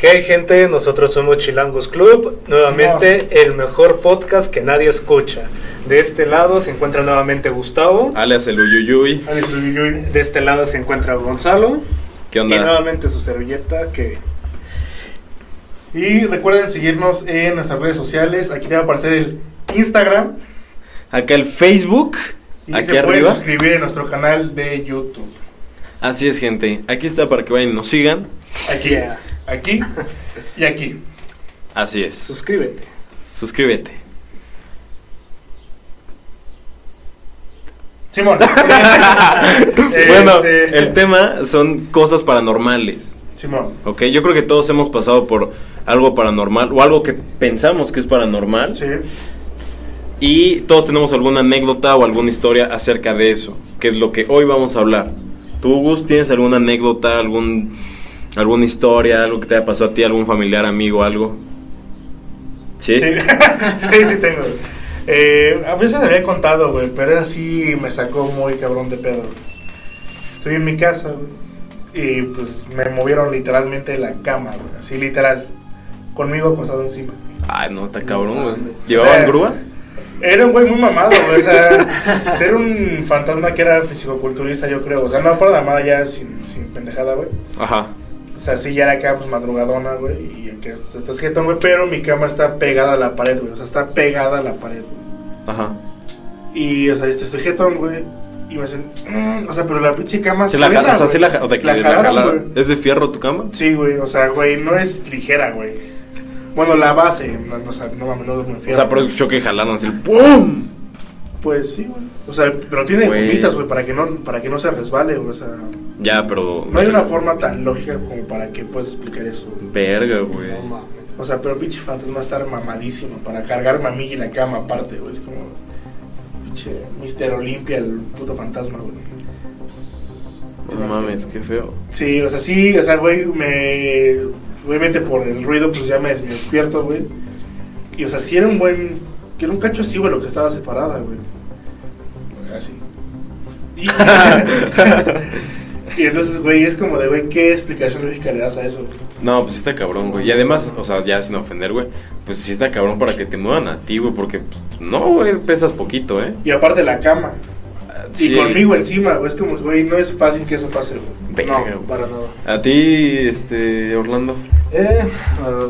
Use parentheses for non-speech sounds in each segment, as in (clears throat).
Hey gente, nosotros somos Chilangos Club, nuevamente el mejor podcast que nadie escucha. De este lado se encuentra nuevamente Gustavo, Alias el Uyuyuy. Alex Uyuyuy. de este lado se encuentra Gonzalo ¿Qué y onda? nuevamente su servilleta que Y recuerden seguirnos en nuestras redes sociales. Aquí te va a aparecer el Instagram. Acá el Facebook, Y aquí se pueden arriba. suscribir en nuestro canal de YouTube. Así es, gente. Aquí está para que vayan y nos sigan. Aquí, Yeah. Aquí y aquí. Así es. suscríbete. Suscríbete. Simón. (laughs) Bueno, Este, el tema son cosas paranormales. Simón. ¿Ok? Yo creo que todos hemos pasado por algo paranormal o algo que pensamos que es paranormal. Sí. Y todos tenemos alguna anécdota o alguna historia acerca de eso, que es lo que hoy vamos a hablar. ¿Tú, Gus, tienes alguna anécdota, algún, alguna historia, algo que te haya pasado a ti, algún familiar, amigo, algo? ¿Sí? Sí, (laughs) sí, sí tengo. Eh, a veces había contado, güey, pero así me sacó muy cabrón de pedo. Estoy en mi casa, güey, y pues me movieron literalmente la cama, güey, así literal, conmigo acostado encima. Ay, no, está cabrón, güey. ¿Llevaban O sea, grúa? Era un güey muy mamado, güey, o sea, (laughs) ser un fantasma que era fisicoculturista, yo creo, o sea, no fuera de mamada ya sin, sin pendejada, güey. Ajá. O sea, sí, ya era acá, pues madrugadona, güey, y que estás jetón, güey, pero mi cama está pegada a la pared, güey, o sea, está pegada a la pared, güey. Ajá. Y, o sea, este, estoy jetón, güey. Y me hacen, "Mm", o sea, pero la pinche cama ¿Se la jala- o sea, sí la, o que la jalaron, jalaron. güey. ¿Es de fierro tu cama? Sí, güey, o sea, güey, no es ligera, güey. Bueno, la base, no, no, o sea, no mames, no duermo en O fierro. sea, pero escuchó que jalaron así, ¡pum! Pues sí, güey. O sea, pero tiene gomitas, güey, para que no para que no se resbale, güey, o sea, Ya, pero... no hay una forma tan lógica como para que puedas explicar eso. Verga, güey. No mames. O sea, pero pinche fantasma estar mamadísimo para cargarme a mí y la cama aparte, güey. Es como pinche Mister Olimpia, el puto fantasma, güey. No mames, qué feo. Sí, o sea, sí, o sea, güey, me. Obviamente por el ruido, pues ya me, me despierto, güey. Y, o sea, sí era un buen. Que era un cacho así, güey, lo que estaba separada, güey. Así. Y, (laughs) (laughs) y entonces, güey, es como de, güey, ¿qué explicación lógica le das a eso? No, pues sí está cabrón, güey. Y además, o sea, ya sin ofender, güey, pues sí está cabrón para que te muevan a ti, güey, porque pues, no, güey, pesas poquito, ¿eh? Y aparte la cama. Sí. Y conmigo encima, güey. Es como, güey, no es fácil que eso pase, güey. No, güey. para nada. A ti, este, Orlando. Eh,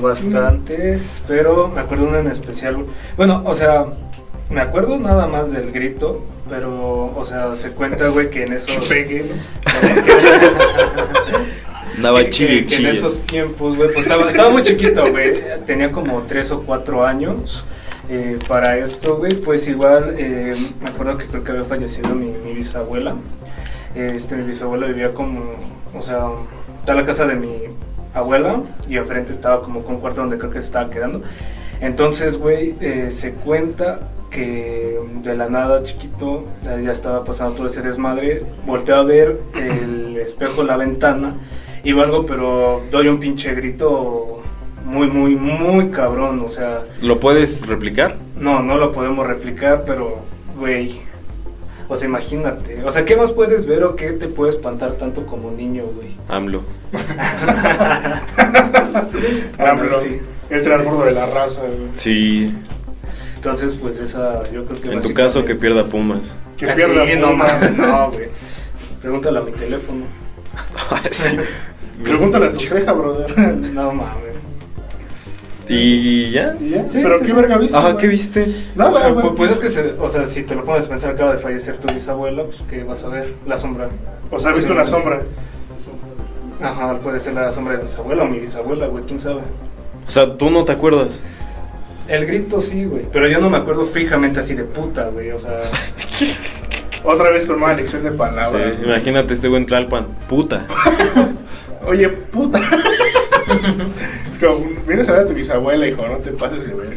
bastantes, pero me acuerdo una en especial. güey. Bueno, o sea, me acuerdo nada más del grito, pero, o sea, se cuenta, güey, que en esos... Que pegue, (laughs) que- que, que en esos tiempos, güey, pues estaba, estaba muy chiquito, güey. Tenía como tres o cuatro años. Eh, para esto, güey, pues igual, eh, me acuerdo que creo que había fallecido mi, mi bisabuela. Este, mi bisabuela vivía como, o sea, está la casa de mi abuela y enfrente estaba como con un cuarto donde creo que se estaba quedando. Entonces, güey, eh, se cuenta que de la nada, chiquito, ya estaba pasando todo ese desmadre. Volteé a ver el (laughs) espejo, la ventana, y algo, pero doy un pinche grito muy, muy, muy cabrón. O sea, ¿Lo puedes replicar? no, no lo podemos replicar, pero, güey. O sea, imagínate. O sea, ¿qué más puedes ver o qué te puede espantar tanto como niño, güey? AMLO. (laughs) (laughs) AMLO. sí. El transbordo de la raza, güey. Sí. Entonces, pues esa, yo creo que En tu caso, que pierda Pumas. Que Ah, pierda sí, no Puma. mames, no, güey. Pregúntale a mi teléfono. (laughs) Sí. Pregúntale a tu ceja, brother. no mames. ¿Y ya? ¿Y ya? Sí, ¿Pero sí, qué sí. verga viste? Ajá, güey? ¿qué viste? Nada, Eh, güey. pu- pues es que, se, o sea, si te lo pones a pensar, acaba de fallecer tu bisabuela, pues que vas a ver la sombra. O sea, viste Sí. una sombra. Ajá, puede ser la sombra de mi bisabuela o mi bisabuela, güey, quién sabe. O sea, ¿tú no te acuerdas? El grito sí, güey, pero yo no me acuerdo fijamente así de puta, güey, o sea... (laughs) Otra vez con mala elección de palabras. Sí, imagínate este güey en Tlalpan. Puta. (laughs) Oye, puta. Es (laughs) como, vienes a ver a tu bisabuela, hijo, no te pases de ver.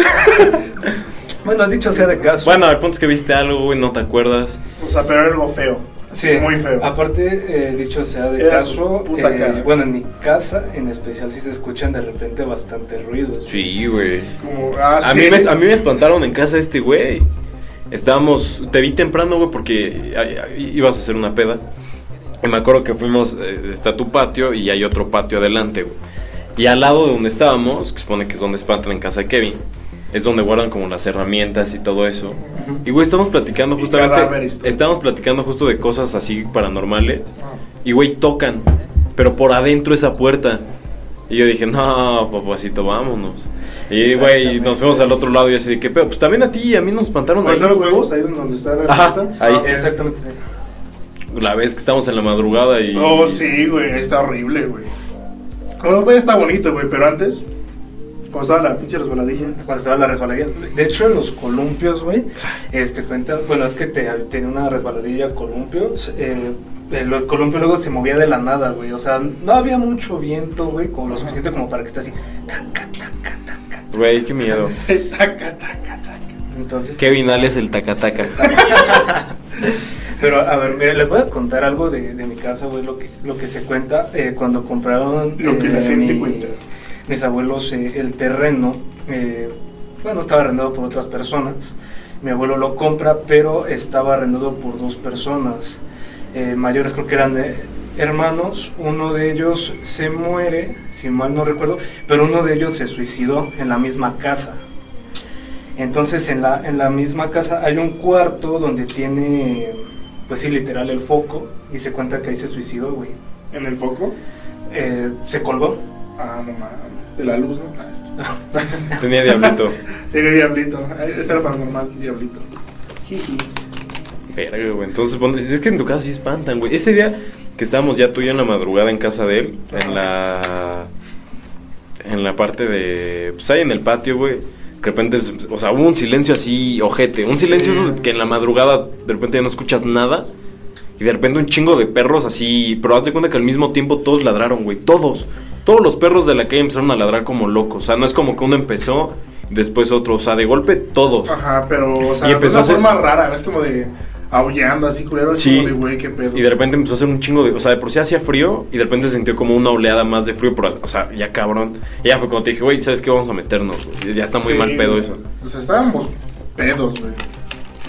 Bueno, dicho sea de caso. Bueno, al punto es que viste algo, güey, no te acuerdas. O sea, pero algo feo. Sí, Muy feo. Aparte, eh, dicho sea de Era caso, eh, cara. bueno, en mi casa en especial sí se escuchan de repente bastante ruidos. Sí, güey. Ah, A sí. mí, me, a mí me espantaron en casa este güey. Estábamos, te vi temprano, güey, porque ay, ay, ibas a hacer una peda. Y me acuerdo que fuimos, eh, está tu patio y hay otro patio adelante, güey. Y al lado de donde estábamos, que supone que es donde espantan en casa de Kevin, es donde guardan como las herramientas y todo eso. Y güey, estamos platicando Y justamente. Estamos platicando justo de cosas así paranormales. Ah. Y güey, tocan. Pero por adentro esa puerta. Y yo dije, no, papacito, vámonos. Y güey, nos fuimos al otro lado y así de que, pero pues también a ti y a mí nos espantaron ¿Dónde ahí. están los güey". huevos? Ahí donde está la Ajá, puerta. ahí. Ah, Exactamente. La vez que estamos en la madrugada y. Oh, sí, güey, está horrible, güey. Bueno, todavía está bonito, güey, pero antes, cuando estaba la pinche resbaladilla. Cuando estaba la resbaladilla. De hecho, en los columpios, güey, este cuenta, bueno, es que te, tenía una resbaladilla columpios. Eh, el, el columpio luego se movía de la nada, güey. O sea, no había mucho viento, güey, como lo suficiente como para que esté así. taca, taca, taca. Güey, qué miedo. (laughs) taca, taca, taca. Entonces, Kevin alias el tacataca. (laughs) Pero a ver, mire, les voy a contar algo de, de mi casa, güey, lo que, lo que se cuenta eh, cuando compraron Lo que la eh, gente mi- cuenta. Mis abuelos eh, el terreno. eh, bueno, estaba arrendado por otras personas. Mi abuelo lo compra, pero estaba arrendado por dos personas eh, mayores, creo que eran hermanos. Uno de ellos se muere, si mal no recuerdo, pero uno de ellos se suicidó en la misma casa. Entonces en la, en la misma casa hay un cuarto donde tiene, pues sí, literal el foco y se cuenta que ahí se suicidó, güey. ¿En el foco? Eh, se colgó. Ah, no mames. De la luz, ¿no? (laughs) Tenía diablito. (laughs) Tiene diablito. Ese era paranormal, diablito. Jiji. Verga, güey. Entonces, bueno, es que en tu casa sí espantan, güey. Ese día que estábamos ya tú y yo en la madrugada en casa de él, en la. En la parte de. Pues ahí en el patio, güey. De repente, o sea, hubo un silencio así, ojete. Un silencio Sí. esos que en la madrugada de repente ya no escuchas nada. Y de repente un chingo de perros así. Pero haz de cuenta que al mismo tiempo todos ladraron, güey. Todos. Todos los perros de la calle empezaron a ladrar como locos. O sea, no es como que uno empezó, después otro. O sea, de golpe todos. Ajá, pero, o sea, Y empezó de a una forma rara, es como de aullando así, culero, Sí. como de güey, qué pedo. Y de repente empezó a hacer un chingo de. O sea, de por sí hacía frío y de repente se sintió como una oleada más de frío. Pero, o sea, ya cabrón. Y ya fue cuando te dije, güey, ¿sabes qué? Vamos a meternos, güey. Ya está muy Sí, mal pedo güey. eso. O sea, estábamos pedos, güey.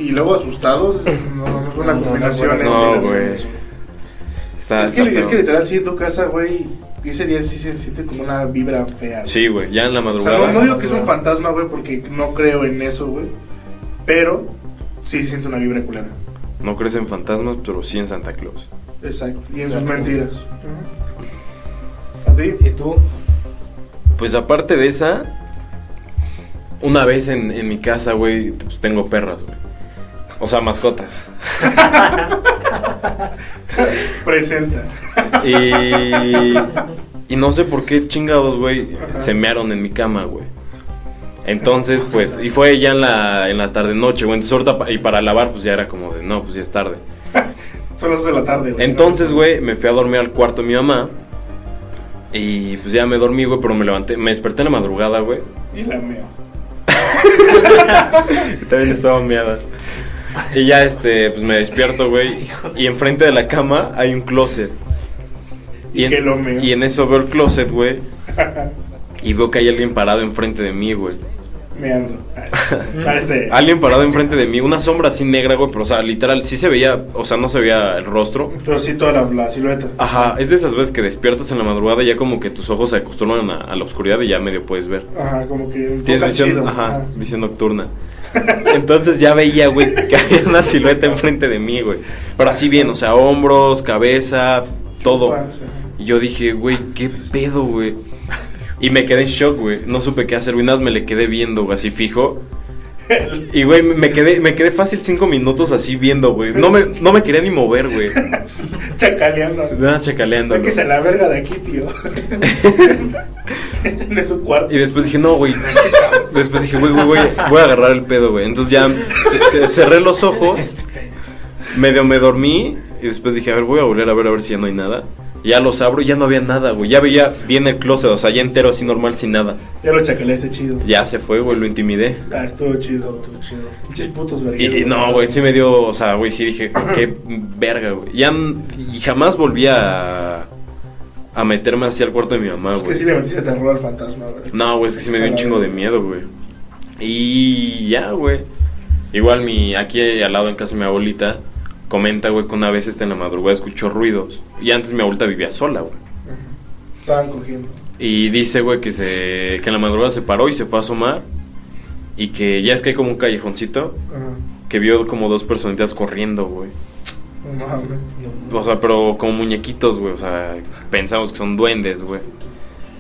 Y luego asustados, no, no es una (laughs) No, combinación. no, ese. No, güey. Está, Es que, está es que literal, sí, en tu casa, güey, ese día sí se siente como una vibra fea. güey. Sí, güey, ya en la O sea, madrugada. no, no digo que es un fantasma, güey, porque no creo en eso, güey. Pero sí siente una vibra culera. No crees en fantasmas, pero sí en Santa Claus. Exacto. Y en sus mentiras. ¿A ti? ¿Y tú? Pues aparte de esa, una vez en, en mi casa, güey, pues tengo perras, güey. O sea, mascotas. (laughs) Presenta. Y, y no sé por qué chingados, güey, se mearon en mi cama, güey. Entonces, pues, y fue ya en la, en la tarde noche, güey. Entonces, ahorita y para lavar, pues ya era como de, no, pues ya es tarde. Son las dos de la tarde, güey. Entonces, güey, me fui a dormir al cuarto de mi mamá. Y pues ya me dormí, güey, pero me levanté, me desperté en la madrugada, güey. Y la meo. (laughs) También estaba meada. Y ya, este, pues me despierto, güey. Y enfrente de la cama hay un closet. Y en, lo y en eso veo el closet, güey. Y veo que hay alguien parado enfrente de mí, güey. Ah, este. (laughs) Alguien parado enfrente de mí, una sombra así negra, güey, pero o sea, literal, sí se veía, o sea, no se veía el rostro. Pero sí toda la, la silueta. Ajá, es de esas veces que despiertas en la madrugada y ya como que tus ojos se acostumbran a, a la oscuridad y ya medio puedes ver. Ajá, como que. Tienes visión, chido. ajá, visión nocturna. (laughs) Entonces ya veía, güey, que había una silueta enfrente de mí, güey. Pero así bien, o sea, hombros, cabeza, todo. Y yo dije, güey, ¿qué pedo, güey? Y me quedé en shock, güey. No supe qué hacer, güey. Nada más me le quedé viendo, güey, así fijo. (laughs) Y, güey, me quedé, me quedé fácil cinco minutos así viendo, güey. No me, no me quería ni mover, güey. (laughs) Chacaleando. Nada, chacaleando. Sáquese la verga de aquí, tío. (laughs) este no es su cuarto. Y después dije, no, güey. Después dije, güey, güey, güey, voy a agarrar el pedo, güey. Entonces ya ce- ce- cerré los ojos, medio me dormí y después dije, a ver, voy a volver a ver a ver si ya no hay nada. Ya los abro y ya no había nada, güey. Ya veía bien el closet, o sea, ya entero así normal sin nada. Ya lo chacaleaste chido. Ya se fue, güey, lo intimidé. Ah, estuvo chido. Estuvo chido. Pinches putos Y, vergueros. y no, güey, sí me dio, o sea, güey, sí dije, (clears throat) qué verga, güey. Ya, y jamás volví a, a meterme así al cuarto de mi mamá, Es que güey. sí le metiste terror al fantasma, güey. No, güey, es que sí me dio un chingo de miedo, güey. Y ya, güey. Igual mi, aquí al lado en casa de mi abuelita, comenta, güey, que una vez este en la madrugada escuchó ruidos. Y antes mi abuelita vivía sola, güey. Estaban cogiendo. Y dice, güey, que, se, que en la madrugada se paró y se fue a asomar. Y que ya es que hay como un callejoncito. Que vio como dos personitas corriendo, güey. No. O sea, pero como muñequitos, güey. O sea, pensamos que son duendes, güey.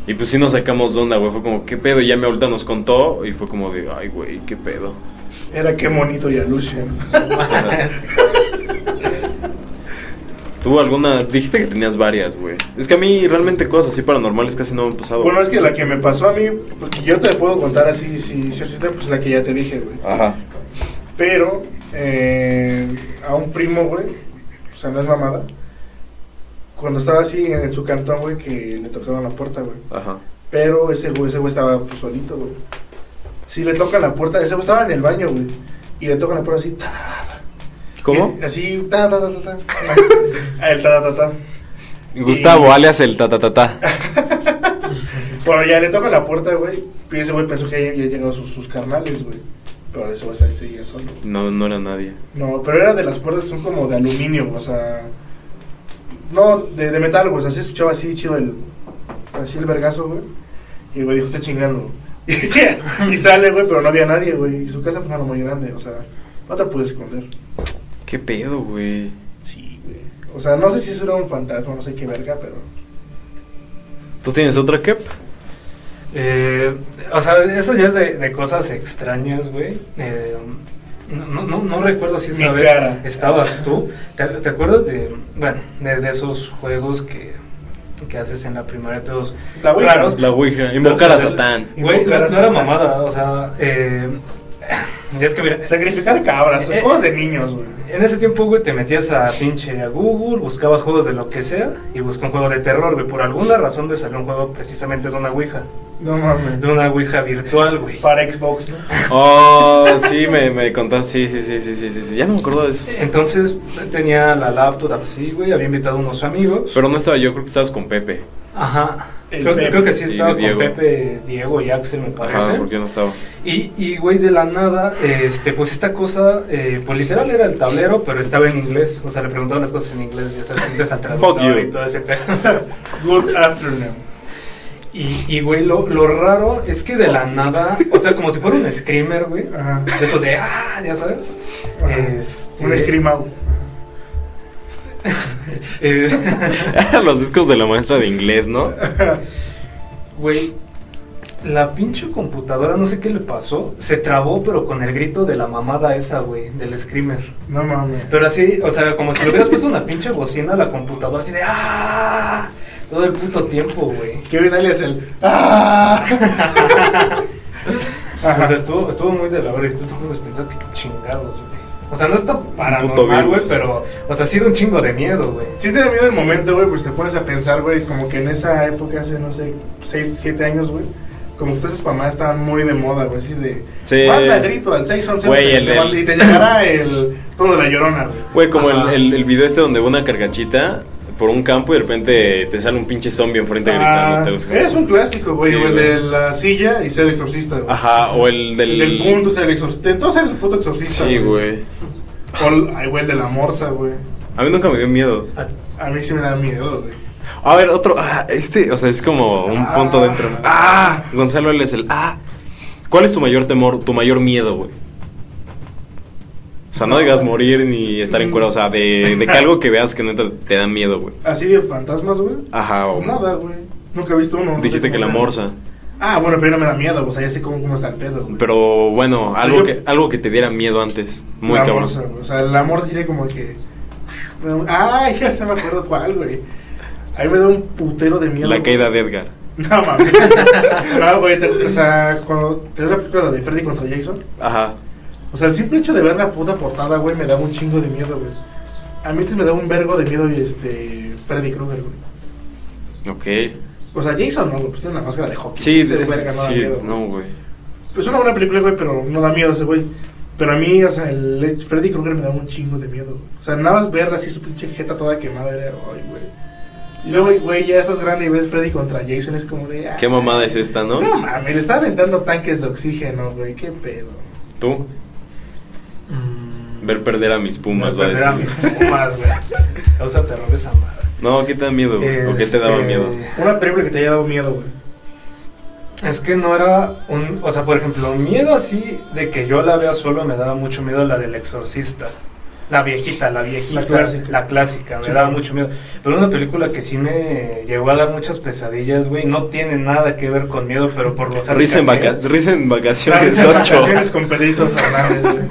Y pues sí nos sacamos de onda, güey. Fue como, ¿qué pedo? Y ya mi abuelita nos contó. Y fue como de, ay, güey, ¿qué pedo? Era qué bonito y Lucian. (laughs) ¿Tú alguna? Dijiste que tenías varias, güey. Es que a mí realmente cosas así paranormales casi no me han pasado. Bueno, es que la que me pasó a mí, porque yo te puedo contar así, si si pues la que ya te dije, güey. Ajá. Pero eh, a un primo, güey, o sea, no es mamada, cuando estaba así en su cantón, güey, que le tocaron la puerta, güey. Ajá. Pero ese güey, ese güey estaba pues, solito, güey. Sí, le tocan la puerta, ese estaba en el baño, güey. Y le tocan la puerta así, ta, ta, ta. ¿Cómo? Y- así, ta, ta, ta, ta. (laughs) El ta, ta, ta, ta. Gustavo, Y- alias el ta ta ta ta. (laughs) Bueno, ya le tocan la puerta, güey. Y ese güey pensó que ya llegado sus, sus carnales, güey. Pero ese güey ahí seguía solo. No, no era nadie. No, pero era de las puertas, son como de aluminio, o sea. No, de, de metal, güey. O sea, se escuchaba así, chido el. Así el vergazo, güey. Y el güey dijo, te chingando. (laughs) y sale, güey, pero no había nadie, güey. Y su casa, pues, era muy grande, o sea, no te puedes esconder. ¿Qué pedo, güey? Sí, güey. O sea, no sé si eso era un fantasma, no sé qué verga, pero. ¿Tú tienes otra, Kep? Eh, o sea, eso ya es de, de cosas extrañas, güey. Eh, no, no, no, no recuerdo si esa Mi vez cara. estabas tú. ¿Te, te acuerdas de, bueno, de, de esos juegos que, que haces en la primaria todos La Ouija. raros? La Ouija. Invocar a Satán. Güey, no, era mamada, o sea, eh, es que mira, Sacrificar cabras, Eh, cosas de niños, güey. en ese tiempo, güey, te metías a pinche a Google, buscabas juegos de lo que sea y buscas un juego de terror, güey. Por alguna razón me salió un juego precisamente de una Ouija. No mames. De una Ouija virtual, güey. Para Xbox, ¿no? Oh, sí, me, me contaste. Sí, sí, sí, sí, sí, sí, sí. Ya no me acuerdo de eso. Entonces tenía la laptop así, güey, había invitado a unos amigos. Pero no estaba yo, creo que estabas con Pepe. Ajá. El Creo, Pepe. creo que sí estaba Diego. con Pepe, Diego y Axel, me parece. Ajá, porque no estaba. Y, y, güey, de la nada, este, pues esta cosa, eh, pues literal era el tablero, pero estaba en inglés. O sea, le preguntaban las cosas en inglés, ya sabes, al Fuck traductor you. y todo ese pedo. (laughs) Good afternoon. Y, y güey, lo, lo raro es que de la nada, o sea, como si fuera un screamer, güey. Ajá. De esos de, ah, ya sabes. Este, Un scream out. (laughs) Los discos de la maestra de inglés, ¿no? Güey, la pinche computadora, no sé qué le pasó, se trabó, pero con el grito de la mamada esa, güey, del screamer. No mames. Pero así, o sea, como si le hubieras puesto una pinche bocina a la computadora, así de ¡ah! Todo el puto tiempo, güey. Kevin alias el. ¡Ah! (laughs) Sea, estuvo, estuvo muy de la verga y tú te puedes pensar que chingados, güey. O sea, no está puto paranormal, güey, pero, o sea, ha sido un chingo de miedo, güey. Sí te da miedo el momento, güey, pues te pones a pensar, güey, como que en esa época, hace, no sé, 6, 7 años, güey, como que esas mamadas estaban muy de moda, güey, así de... Sí. Manda grito al 611 Güey, y el te- del- y te llegará el... todo de la llorona, güey. Güey, como el, el, el video este donde va una cargachita por un campo y de repente te sale un pinche zombie enfrente Ah, gritando. te- es un clásico, güey, Sí, o el de la silla y ser el exorcista, güey. Ajá, o el El del... del punto ser el exorcista. Entonces el puto exorcista. Sí, güey. El, ay, güey, el de la morsa, güey. A mí nunca me dio miedo. Ah, A mí sí me da miedo, güey. A ver, otro... Ah, este, o sea, es como un Ah. punto dentro. Ah, Gonzalo, él es el... Ah. ¿Cuál es tu mayor temor, tu mayor miedo, güey? O sea, no No, digas güey. morir ni estar en cuero, o sea, de, de que algo que veas que neta te da miedo, güey. Así de fantasmas, güey. Ajá, o... Nada, güey. Nunca he visto uno. no sé Dijiste que la sea. Ah, bueno, pero no me da miedo, o sea, ya sé cómo, cómo está el pedo, güey. Pero bueno, algo yo- que, algo que te diera miedo antes. Muy la cabrón. morsa. O sea, la morsa tiene como que. Ah, ya se me acuerdo cuál, güey. A mí me da un putero de miedo. La caída de Edgar. No mames. no, güey, te- o sea, cuando te la película de Freddy contra Jason, Ajá. o sea, el simple hecho de ver la puta portada, güey, me daba un chingo de miedo, güey. A mí antes me daba un vergo de miedo y este Freddy Krueger, güey. Ok. O sea, Jason no, güey, pues tiene una máscara de hockey. Sí, Ese de- verga no da sí, miedo, güey. no, güey. Es una buena película, güey, pero no da miedo ese güey. Pero a mí, o sea, el Freddy Krueger me da un chingo de miedo, güey. O sea, nada más ver así su pinche jeta toda quemada, era, ay, güey. Y luego, güey, ya estás grande y ves Freddy contra Jason, es como de... ah, ¿Qué mamada es esta, no? No mames, le está aventando tanques de oxígeno, güey, qué pedo. ¿Tú? mm, Ver perder a mis pumas, va a perder a decir. mis pumas, güey. (laughs) Causa terror esa madre. No, ¿qué te da miedo, güey? ¿O qué te daba Este, miedo? Una película que te haya dado miedo, güey. Es que no era un. O sea, por ejemplo, miedo así de que yo la vea solo me daba mucho miedo la del exorcista. La viejita, la viejita. La clásica. La clásica, me Sí. daba mucho miedo. Pero una película que sí me llegó a dar muchas pesadillas, güey. No tiene nada que ver con miedo, pero por los Risa en, vaca- arcaneos. risa en (laughs) vacaciones Las 8. vacaciones con Pedrito Fernández, güey.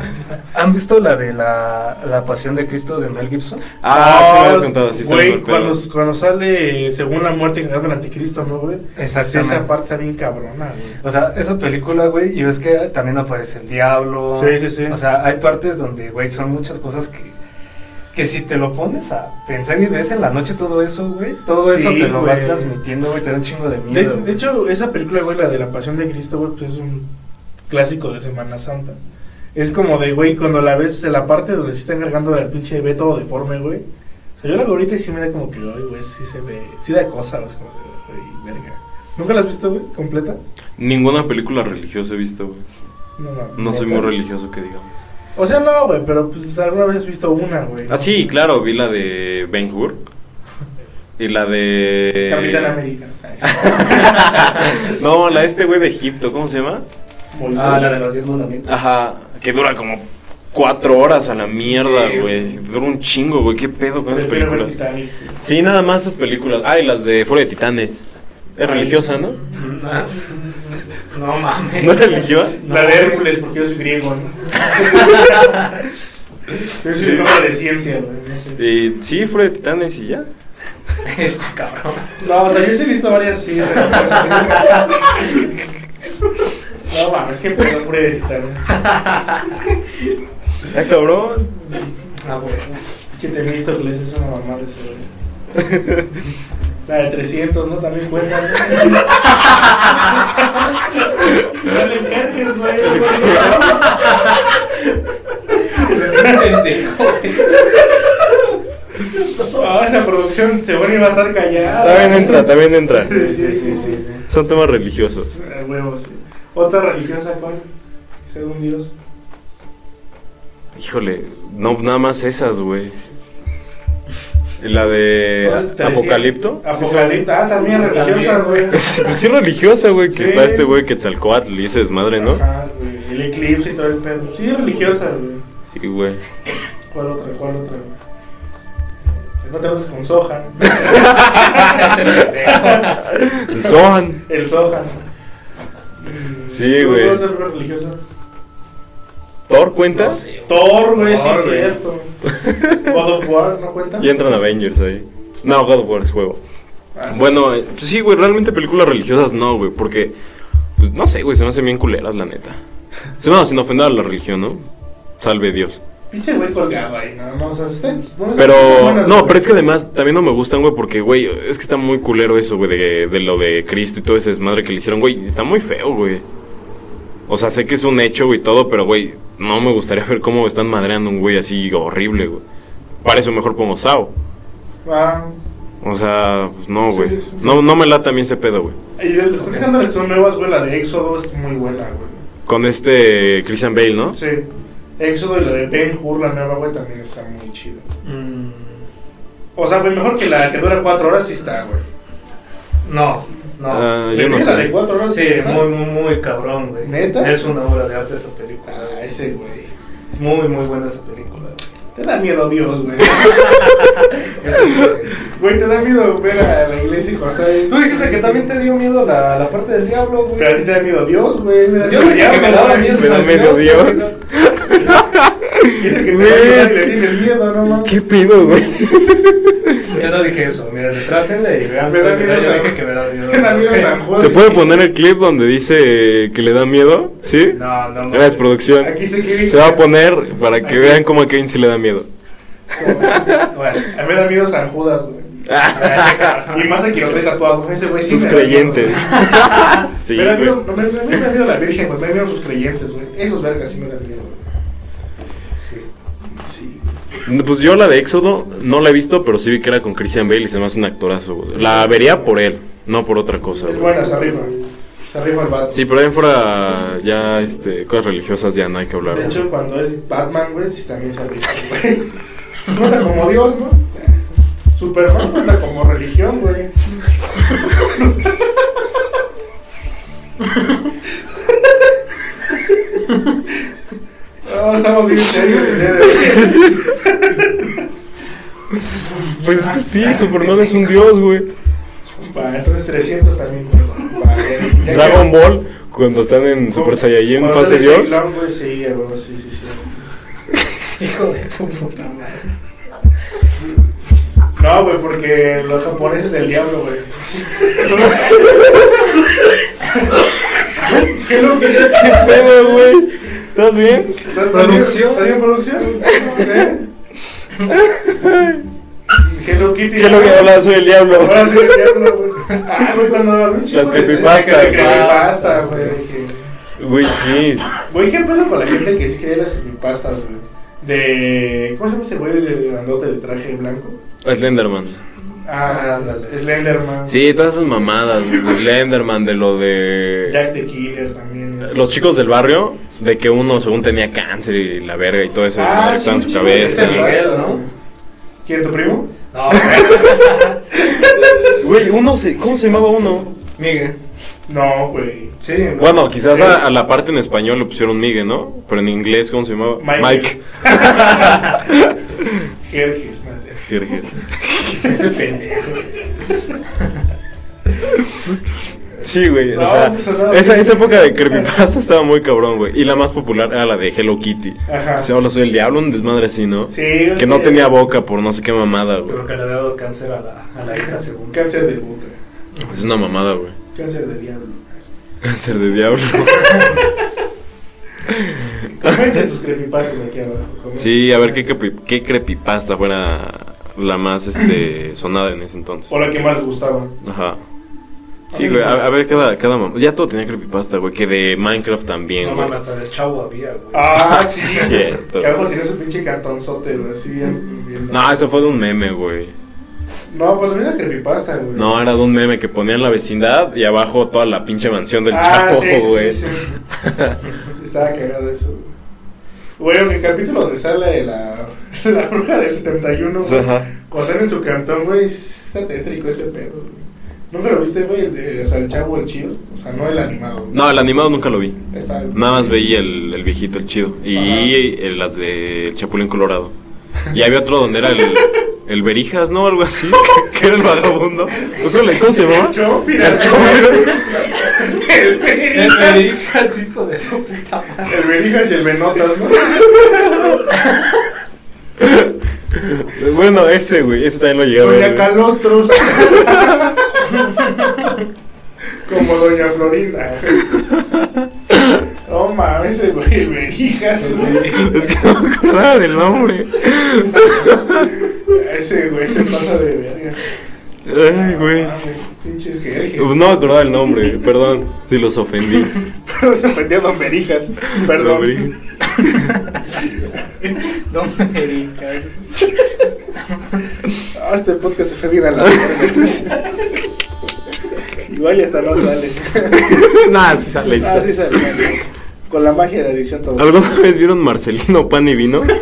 ¿Han visto la de la, la Pasión de Cristo de Mel Gibson? Ah, sí me habías contado, sí está Güey, muy cuando, cuando sale según la muerte creada del anticristo, ¿no, güey? Exactamente. Esa parte está bien cabrona, güey. O sea, esa película, güey, y ves que también aparece el diablo. Sí, sí, sí. O sea, hay partes donde, güey, son muchas cosas que, que si te lo pones a pensar y ves en la noche todo eso, güey, todo Sí, eso te lo vas transmitiendo, güey, te da un chingo de De, miedo. de güey. hecho, esa película, güey, la de la Pasión de Cristo, güey, pues es un clásico de Semana Santa. Es como de, güey, cuando la ves en la parte donde se está encargando del pinche ve todo deforme, güey. O sea, yo la veo ahorita y sí me da como que, ay, güey, sí se ve, sí da cosa, güey, como de, güey, verga. ¿Nunca la has visto, güey, completa? Ninguna película religiosa he visto, güey. No, no. No soy muy religioso, que digamos. O sea, no, güey, pero pues alguna vez has visto una, güey. Ah, sí, claro, vi la de Ben Hur. Y la de. Capitán América. (laughs) no, la de este güey de Egipto, ¿cómo se llama? Ah, la de los diez mandamientos. Ajá, que dura como cuatro horas a la mierda, Sí, güey. Dura un chingo, güey. ¿Qué pedo con esas películas? Sí, nada más esas películas. Ah, y las de Fuera de Titanes. Es religiosa, ¿no? Ah, (laughs) No mames. ¿No es religiosa? La de Hércules, porque yo soy griego, ¿no? (laughs) Yo soy un hombre de ciencia, güey. No, sé. Y sí, Fuera de Titanes y ya. (laughs) Este cabrón. no, o sea, yo sí he visto varias, sí. No, mames, que pedo pura de titanes. (laughs) Ah, cabrón. Ah, güey. Que te he visto, que es una mamá de ese. La de 300, ¿no? También cuenta, ¿no? Dale, Jerjes, güey. Pendejo. Ah, esa producción según iba a estar callada. También entra, también entra. Sí, sí, sí, sí. sí. Son temas religiosos. Ah, huevos, sí. Otra religiosa, ¿cuál? Según Dios. Híjole, no, nada más esas, güey. La de Entonces, decía- Apocalipto. Apocalipto, ah, también religiosa, güey. (laughs) Sí, pues sí, religiosa, güey. Que Sí. está este güey Quetzalcoatl y ese desmadre, ¿no? Ajá, güey. El eclipse y todo el pedo. Sí, religiosa, güey. Y, güey. ¿Cuál otra? ¿Cuál otra? No te metas con Sohan. (laughs) El Sohan. El Sohan. Sí, ¿Tú, güey. ¿Cuál otra religiosa? ¿Thor cuenta? No sé, Thor, güey, sí, es cierto. God of War, ¿no cuenta? Y entran Avengers ahí. No, God of War es juego. Ah, sí. Bueno, eh, pues sí, güey, realmente películas religiosas no, güey, porque, pues, no sé, güey, se me hacen bien culeras, la neta. Se no, sin ofender a la religión, ¿no? Salve Dios. Pinche güey colgado ahí, no, no, o sea, está- no, Pero, buenas, no, güey. pero es que además también no me gustan, güey, porque, güey, es que está muy culero eso, güey, de, de lo de Cristo y todo ese desmadre que le hicieron, güey, está muy feo, güey. O sea, sé que es un hecho, güey, y todo, pero, güey, no me gustaría (laughs) ver cómo están madreando un güey así horrible, güey. Para eso mejor pongo Sao. Ah, O sea, pues no, güey. sí, sí. No, no me lata a mí ese pedo, güey. y de las cosas que son nuevas, güey, la de Éxodo es muy buena, güey. Con este Christian Bale, ¿no? Sí. Éxodo y la de Ben Hur, la nueva, güey, también está muy chido. Mm, O sea, pues mejor que la que dura cuatro horas sí está, güey. No, no. Ah, yo no ¿Prefieres la de sé. cuatro horas Sí, muy, muy, muy cabrón, güey. ¿Neta? Es una obra de arte esa película. Ah, ese, güey. Es muy, muy buena esa película. Te da miedo Dios, güey. (laughs) Güey. Güey, te da miedo ver a la iglesia y pasar ahí. Tú dijiste que también te dio miedo la, la parte del diablo, güey. Pero a ti te da miedo Dios, güey. Me da Yo miedo dije que me daba miedo. Me da miedo Dios. (laughs) Dice que te va a ayudar y le tienes miedo, no mames. ¿Qué pido, güey? Yo no dije eso. Mira, retrásenle y vean. Me da Yo miedo dije San- que me da miedo. Me da miedo San Juan. ¿Se puede poner el clip donde dice que le da miedo? ¿Sí? No, no, no. Gracias, producción. Aquí se quiere- Se va a poner para que Aquí. vean cómo a Kevin sí le da miedo. Bueno. A mí me da miedo San Judas, güey. (laughs) Y más de que lo trae tatuado. Ese güey sí Sus me da miedo, creyentes. (laughs) Sí, no, me, me, me da miedo la Virgen, güey. Me da miedo sus creyentes, güey. Esos vergas sí me dan miedo, güey. Pues yo la de Éxodo no la he visto, pero sí vi que era con Christian Bale y se me hace un actorazo, güey. La vería por él, no por otra cosa, Es güey. buena, se rifa. Se rifa el vato. Sí, pero ahí en fuera ya, este, cosas religiosas ya no hay que hablar. De güey. hecho, cuando es Batman, güey, sí también se rifa, güey. (laughs) Cuenta como Dios, ¿no? Superman cuenta como religión, güey. (laughs) No, estamos bien serios. Pues es que sí, Superman es un dios, güey. Va, entonces 300 también. Va, (laughs) Dragon Ball, cuando están en Super Saiyajin, Cuando fase dios. Sailor, güey, Sí, güey, sí, sí, sí. (laughs) Hijo de tu puta madre. No, güey, porque los japoneses del diablo, güey. (laughs) ¿Qué lo que ¿Qué pedo, güey? ¿Estás bien? Producción. ¿Estás bien, producción? ¿Eh? Hello Kitty. ¿Qué es lo que habla? Soy el diablo. Ahora soy el diablo, güey. Ah, güey, cuando chico Las creepypastas. de creepypastas, güey. de que- Güey, sí. Güey, ¿qué pedo con la gente que sí cree las creepypastas, güey? De. ¿Cómo se llama ese güey de grandote de traje blanco? Slenderman. Ah, Ándale. Slenderman. Sí, todas esas mamadas, güey. Slenderman, de lo de. Jack the Killer también. Eso. Los chicos del barrio, de que uno según tenía cáncer y la verga y todo eso, Ah, sí, en su cabeza. Miguel, ¿no? ¿Quién, tu primo? No, (laughs) Güey, uno se. ¿Cómo se llamaba uno? Miguel. No, güey. Sí, ¿no? Bueno, quizás a, a la parte en español le pusieron Miguel, ¿no? Pero en inglés, ¿cómo se llamaba? Mike. (laughs) Madre. Jerjes. (laughs) Ese pendejo. Sí, güey. No, o sea, pues, esa, esa época de creepypasta estaba muy cabrón, güey. Y la más popular era la de Hello Kitty. Ajá. Se habla soy el diablo, un desmadre así, ¿no? Sí, Que no tenía boca por no sé qué mamada, güey. Creo que le ha dado cáncer a la, a la hija, según. Cáncer de boca. Es una mamada, güey. Cáncer de diablo. Cáncer de diablo. (laughs) Comenten tus creepypastas aquí abajo. comenten. Sí, a ver qué, creepy- qué creepypasta fuera la más este sonada en ese entonces. O la que más les gustaba. Ajá. Sí, güey, a, a ver cada, cada mam- Ya todo tenía creepypasta, güey. Que de Minecraft también, No güey. mames, hasta del chavo había, güey. Ah, (laughs) sí. Cierto. Que algo tiene su pinche cantonzote, güey. Así bien. bien- No, eso fue de un meme, güey. No, pues mira creepypasta, güey. No, era de un meme que ponían la vecindad y abajo toda la pinche mansión del Ah, chavo, sí, sí, güey. sí, sí. (laughs) Estaba cagado eso. güey. Bueno, en el capítulo donde sale la, la bruja del 71, güey, Ajá. cuando sale en su cantón, güey, está tétrico ese pedo. güey. ¿Nunca lo viste, güey? El de- O sea, el chavo, el chido. O sea, no el animado. güey. No, el animado nunca lo vi. Está- Nada más veía el, el viejito, el chido. Y las de El Chapulín Colorado. (laughs) Y había otro donde era el, el Berijas, ¿no? Algo así. Que, (laughs) que era el vagabundo. (laughs) ¿Cómo, se El llamaba? El el Chopi. El El Berijas. Berijas, hijo de su puta madre. El Berijas y el Menotas, ¿no? Bueno, ese, güey. Ese también lo llegué a ver. Doña. Calostros. Como Doña Florinda. No mames, ese güey, el Berijas, güey. Es que no me acordaba del nombre. Ese güey se pasa de verga. Ay, güey. No me acordaba del nombre, perdón si los ofendí. Pero se ofendió a Don Berijas. Perdón. Me Berijas. Ah, este podcast se fue bien a la. (laughs) Igual y hasta no sale. (laughs) Nah, sí sale. sí Ah, sí sale. sale. Con la magia de la edición todo. ¿Alguna vez vieron Marcelino Pan y Vino? Eso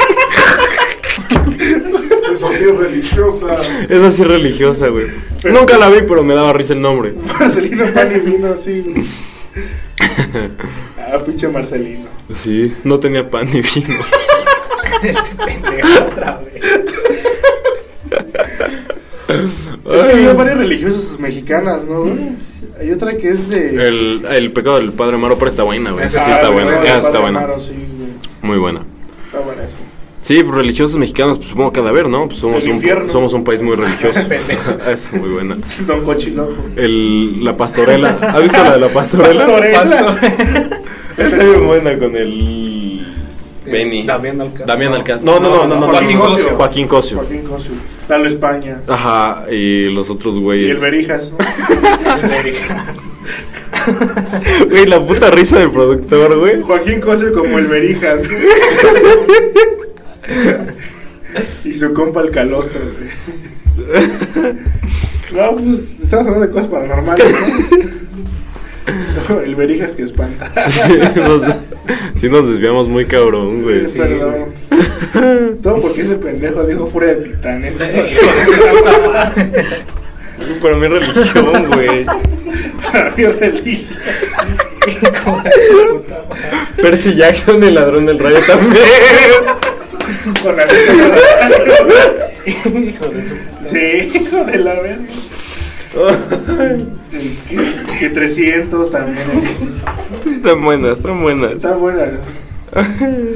(laughs) sí es religiosa. Es así religiosa, güey. Pero- Nunca la vi, pero me daba risa el nombre. Marcelino pan y vino así. güey. (laughs) Ah, pinche Marcelino. Sí, no tenía pan ni vino. Este pendejo otra vez. Es que había varias religiosas mexicanas, ¿no, güey? Hay otra que es de. El, el pecado del padre Amaro, pero está buena, güey. Esa sí Ah, está el buena. Esa está buena. Amaro, sí, güey. Muy buena. Está buena esa. Sí, pues, religiosos mexicanos, pues supongo que ha de haber, ¿no? Pues somos, El un, somos un país muy religioso. (laughs) (laughs) Está muy buena. Don Cochiloco. El, la pastorela. ¿Has visto la de la pastorela? Pastorela. (laughs) Está bien buena con el. Benny. Damián Alcázar. Damián Alcázar. No, no, no, no, no. Joaquín. Cosio. Joaquín Cosio. Joaquín Cosio. Lalo España. Ajá, y los otros Y el güeyes. Berijas, ¿no? El Berijas. (laughs) Güey, la puta risa del productor, güey. Joaquín Cosio como el Berijas. y su compa el Calostro, güey. (laughs) No, pues estamos hablando de cosas paranormales, ¿no? (laughs) El Berijas que espanta. Sí, nos, sí nos desviamos muy cabrón, güey. Es Perdón. Todo porque ese pendejo dijo fuera de titanes. Para mí religión, güey. Para mí religión. Percy Jackson, el ladrón del rayo también. Con la Hijo de su Sí, hijo de la verga. Que, que 300 también. Están buenas, están buenas. Está buena.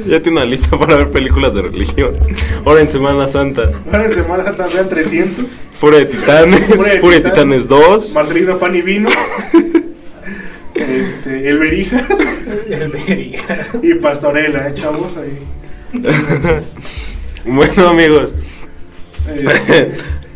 Ya tiene una lista para ver películas de religión. Ahora en Semana Santa. Ahora en Semana Santa vean 300. Furia de Titanes, Furia de Titanes. Titanes 2. Marcelino Pan y Vino. Este, el Berijas. El verga. Y Pastorela, ¿eh, chavos? Ahí. (laughs) Bueno, amigos. Eh,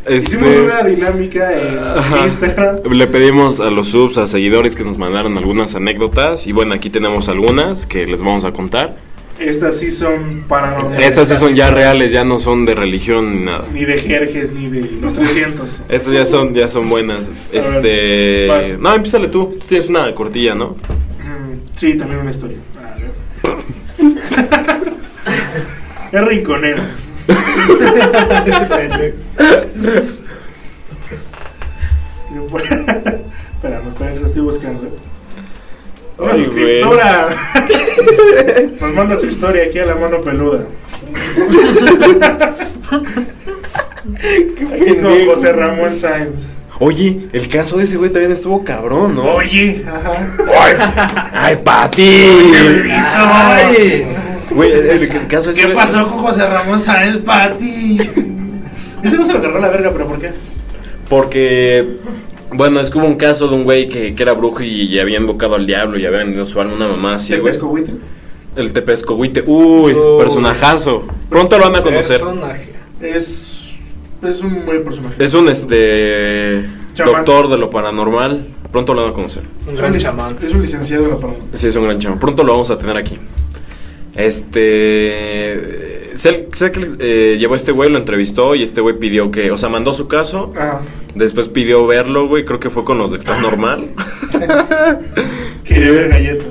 Este, Hicimos una dinámica en Ajá. Instagram. Le pedimos a los subs, a seguidores que nos mandaron algunas anécdotas. Y bueno, aquí tenemos algunas que les vamos a contar. Estas sí son paranormales. Estas sí son ya reales, ya no son de religión ni nada. Ni de Jerjes, ni de los 300. Estas ya son, ya son buenas. Este. No, empiézale tú. Tú tienes una cortilla, ¿no? Mm, Sí, también una historia. A ver. (laughs) es rinconero. Espera, no, espera, lo estoy buscando. Una Ay, suscriptora nos manda su historia aquí a la mano peluda. Aquí con José Ramón Sáenz. Oye, el caso de ese güey también estuvo cabrón, ¿no? Oye, ajá. ¡Ay, Pati! Ay. Güey, el, caso es ¿Qué pasó con José Ramón Sáenz, Pati? Ese no se lo cargó la verga, pero ¿por qué? Porque, bueno, es que hubo un caso de un güey que, que era brujo y, y había invocado al diablo y había vendido su alma a una mamá así, ¿El güey. pescohuite? El Tepescohuite. Uy, Uy. personajazo. Pronto lo van a conocer. Personaje. Es, es un buen personaje. Es un, este, Chamán. doctor de lo paranormal. Pronto lo van a conocer. Un gran chamán. Es un licenciado en la paranormal. Sí, es un gran chamo. Pronto lo vamos a tener aquí. Este. Sé, sé que eh, llevó a este güey, lo entrevistó y este güey pidió que. O sea, mandó su caso. Ah, Después pidió verlo, güey. Creo que fue con los de Extra Normal. (laughs) quería galletas.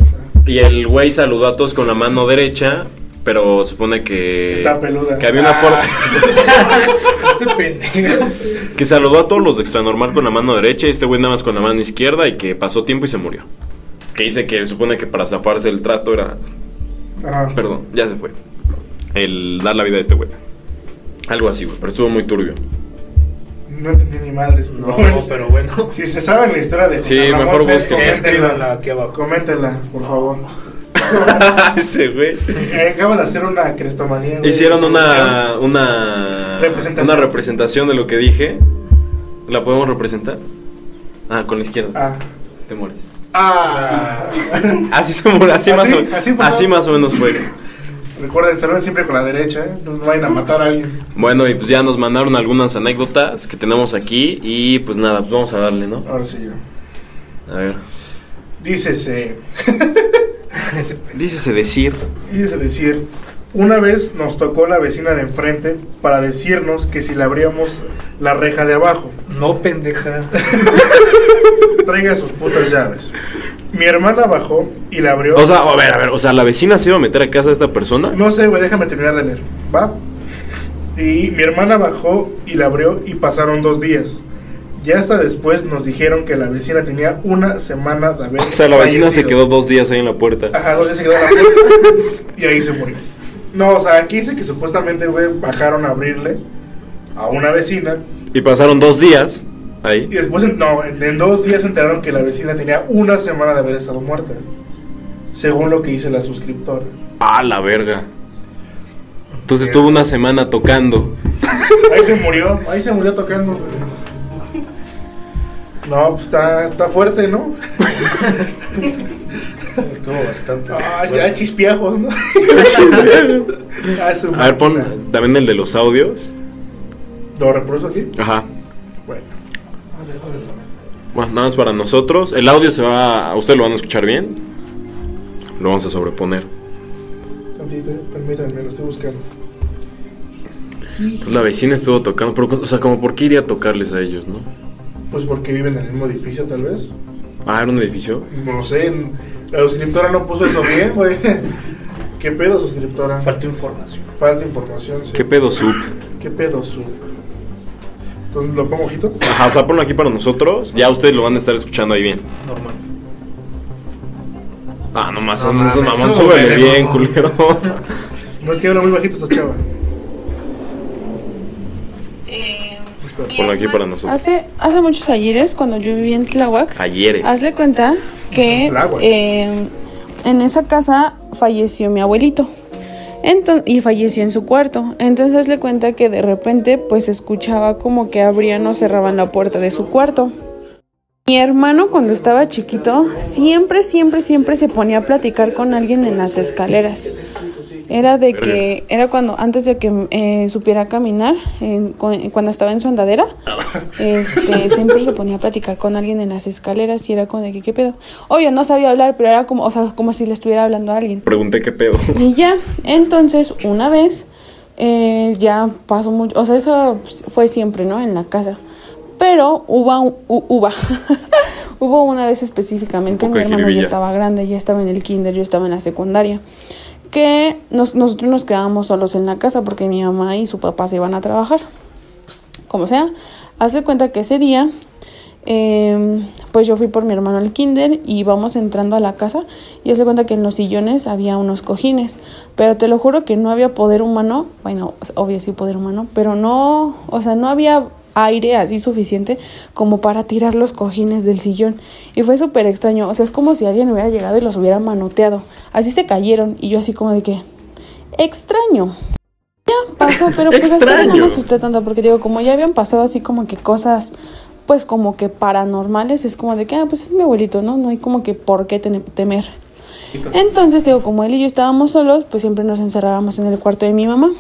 Y el güey saludó a todos con la mano derecha. Pero supone que. Está peluda. Que había una Ah. forma. (laughs) Este que saludó a todos los de Extra Normal con la mano derecha. Y este güey nada más con la mano izquierda. Y que pasó tiempo y se murió. Que dice que supone que para zafarse el trato era Perdón, ya se fue. El dar la vida de este güey. Algo así, güey. Pero estuvo muy turbio. No entendí ni madres. No, (laughs) pero bueno. Si se sabe la historia de Sí, Ramón mejor busquen. Escríbanla aquí abajo. Coméntenla, por favor. (laughs) Ese güey. Eh, Acaban de hacer una crestomanía. güey. Hicieron una, una Representación. una representación de lo que dije. ¿La podemos representar? Ah, con la izquierda. Ah. Te mueres. Ah. Así se murió, así, ¿Así? más o menos. ¿Así Así, pasó? más o menos fue. Recuerden, saluden siempre con la derecha, ¿eh? No vayan a matar a alguien. Bueno, y pues ya nos mandaron algunas anécdotas que tenemos aquí. Y pues nada, pues vamos a darle, ¿no? Ahora sí yo. A ver. Dícese. Ese Dícese decir. Dícese decir. Una vez nos tocó la vecina de enfrente para decirnos que si le abríamos la reja de abajo, No, pendeja. (laughs) traiga sus putas llaves. Mi hermana bajó y la abrió. O sea, a ver, a ver, o sea, la vecina se iba a meter a casa de esta persona. No sé, güey, déjame terminar de leer. ¿Va? Y mi hermana bajó y la abrió y pasaron dos días. Ya hasta después nos dijeron que la vecina tenía una semana de haber O sea, la vecina se quedó dos días ahí en la puerta. Ajá, dos días se quedó en la puerta (laughs) y ahí se murió. No, o sea, aquí dice que supuestamente, güey, bajaron a abrirle a una vecina Y pasaron dos días y ahí. después, en- no, en, dos días se enteraron que la vecina tenía una semana de haber estado muerta. Según lo que dice la suscriptora. Ah, la verga. Entonces estuvo una semana tocando. Ahí se murió, ahí se murió tocando. No, pues está, está fuerte, ¿no? Estuvo bastante. Ah, ya chispiajos, ¿no? (laughs) Ah, A ver, pon también el de los audios. ¿Lo reproduzo aquí? Ajá. Bueno. Nada más para nosotros. El audio se va. ¿A usted lo van a escuchar bien? Lo vamos a sobreponer. Tantito, permítanme, lo estoy buscando. Entonces la vecina estuvo tocando. Pero, o sea, como por qué iría a tocarles a ellos, ¿no? Pues porque viven en el mismo edificio, tal vez. Ah, era un edificio. No sé, en- la suscriptora no puso eso bien, güey. ¿Qué pedo, suscriptora? Falta información. Falta información, sí. ¿Qué pedo, sub? ¿Qué pedo, su? Entonces, ¿lo pongo ojito? Ajá, o sea, ponlo aquí para nosotros. Ya ustedes lo van a estar escuchando ahí bien. Normal. Ah, nomás, No son mames, esos mamón, súbele, bien, culero. No es que habla muy bajito esta chava. Eh, Ponlo aquí para nosotros. Hace, hace muchos ayeres, cuando yo vivía en Tláhuac, Ayeres. hazle cuenta que Tláhuac. eh, en esa casa falleció mi abuelito. Y falleció en su cuarto. Entonces hazle cuenta que de repente pues escuchaba como que abrían o cerraban la puerta de su cuarto. Mi hermano cuando estaba chiquito siempre, siempre, siempre se ponía a platicar con alguien en las escaleras. Era de que, era cuando, antes de que eh, supiera caminar, en- cu- cuando estaba en su andadera, este, (laughs) siempre se ponía a platicar con alguien en las escaleras y era como de que, ¿qué pedo? Obvio, no sabía hablar, pero era como, o sea, como si le estuviera hablando a alguien. Pregunté qué pedo. (laughs) Y ya, entonces, una vez, eh, ya pasó mucho, o sea, eso fue siempre, ¿no? En la casa. Pero hubo, hubo, (laughs) hubo una vez específicamente, mi hermano ya estaba grande, ya estaba en el kinder, yo estaba en la secundaria, que nos- nosotros nos quedábamos solos en la casa porque mi mamá y su papá se iban a trabajar. Como sea, hazle cuenta que ese día eh, pues yo fui por mi hermano al kinder y vamos entrando a la casa y hace cuenta que en los sillones había unos cojines, pero te lo juro que no había poder humano, bueno, obvio sí poder humano, pero no, o sea, no había aire así suficiente como para tirar los cojines del sillón y fue súper extraño, o sea, es como si alguien hubiera llegado y los hubiera manoteado, así se cayeron y yo así como de que, extraño. Ya pasó, pero pues hasta no me asusté tanto porque digo, como ya habían pasado así como que cosas pues como que paranormales, es como de que, ah, pues es mi abuelito, ¿no? No hay como que por qué temer. Entonces, digo, como él y yo estábamos solos, pues siempre nos encerrábamos en el cuarto de mi mamá.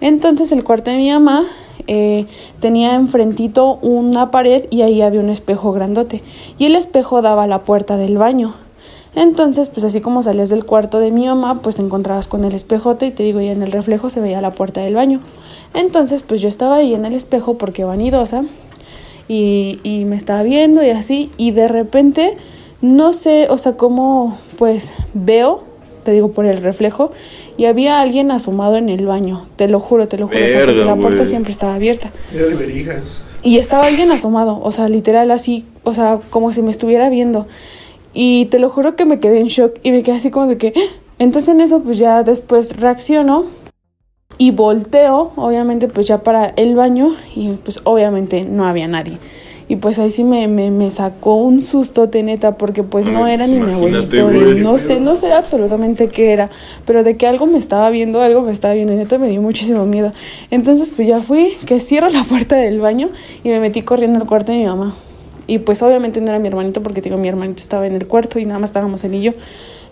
Entonces, el cuarto de mi mamá eh, tenía enfrentito una pared y ahí había un espejo grandote. Y el espejo daba a la puerta del baño. Entonces, pues así como salías del cuarto de mi mamá, pues te encontrabas con el espejote y te digo, y en el reflejo se veía la puerta del baño. Entonces, pues yo estaba ahí en el espejo porque vanidosa y, y me estaba viendo y así, y de repente, no sé, o sea, cómo pues veo, te digo por el reflejo, y había alguien asomado en el baño, te lo juro, te lo juro, o sea, porque la puerta siempre estaba abierta. Era de verijas. Y estaba alguien asomado, o sea, literal así, o sea, como si me estuviera viendo. Y te lo juro que me quedé en shock y me quedé así como de que... "Ah". Entonces en eso pues ya después reacciono y volteo, obviamente pues ya para el baño y pues obviamente no había nadie. Y pues ahí sí me, me, me sacó un susto neta porque pues no era ni mi abuelito, güey. no sé, no sé absolutamente qué era, pero de que algo me estaba viendo, algo me estaba viendo y neta me dio muchísimo miedo. Entonces pues ya fui, que cierro la (laughs) puerta del baño y me metí corriendo al cuarto de mi mamá. Y pues obviamente no era mi hermanito porque digo, mi hermanito estaba en el cuarto y nada más estábamos él y yo.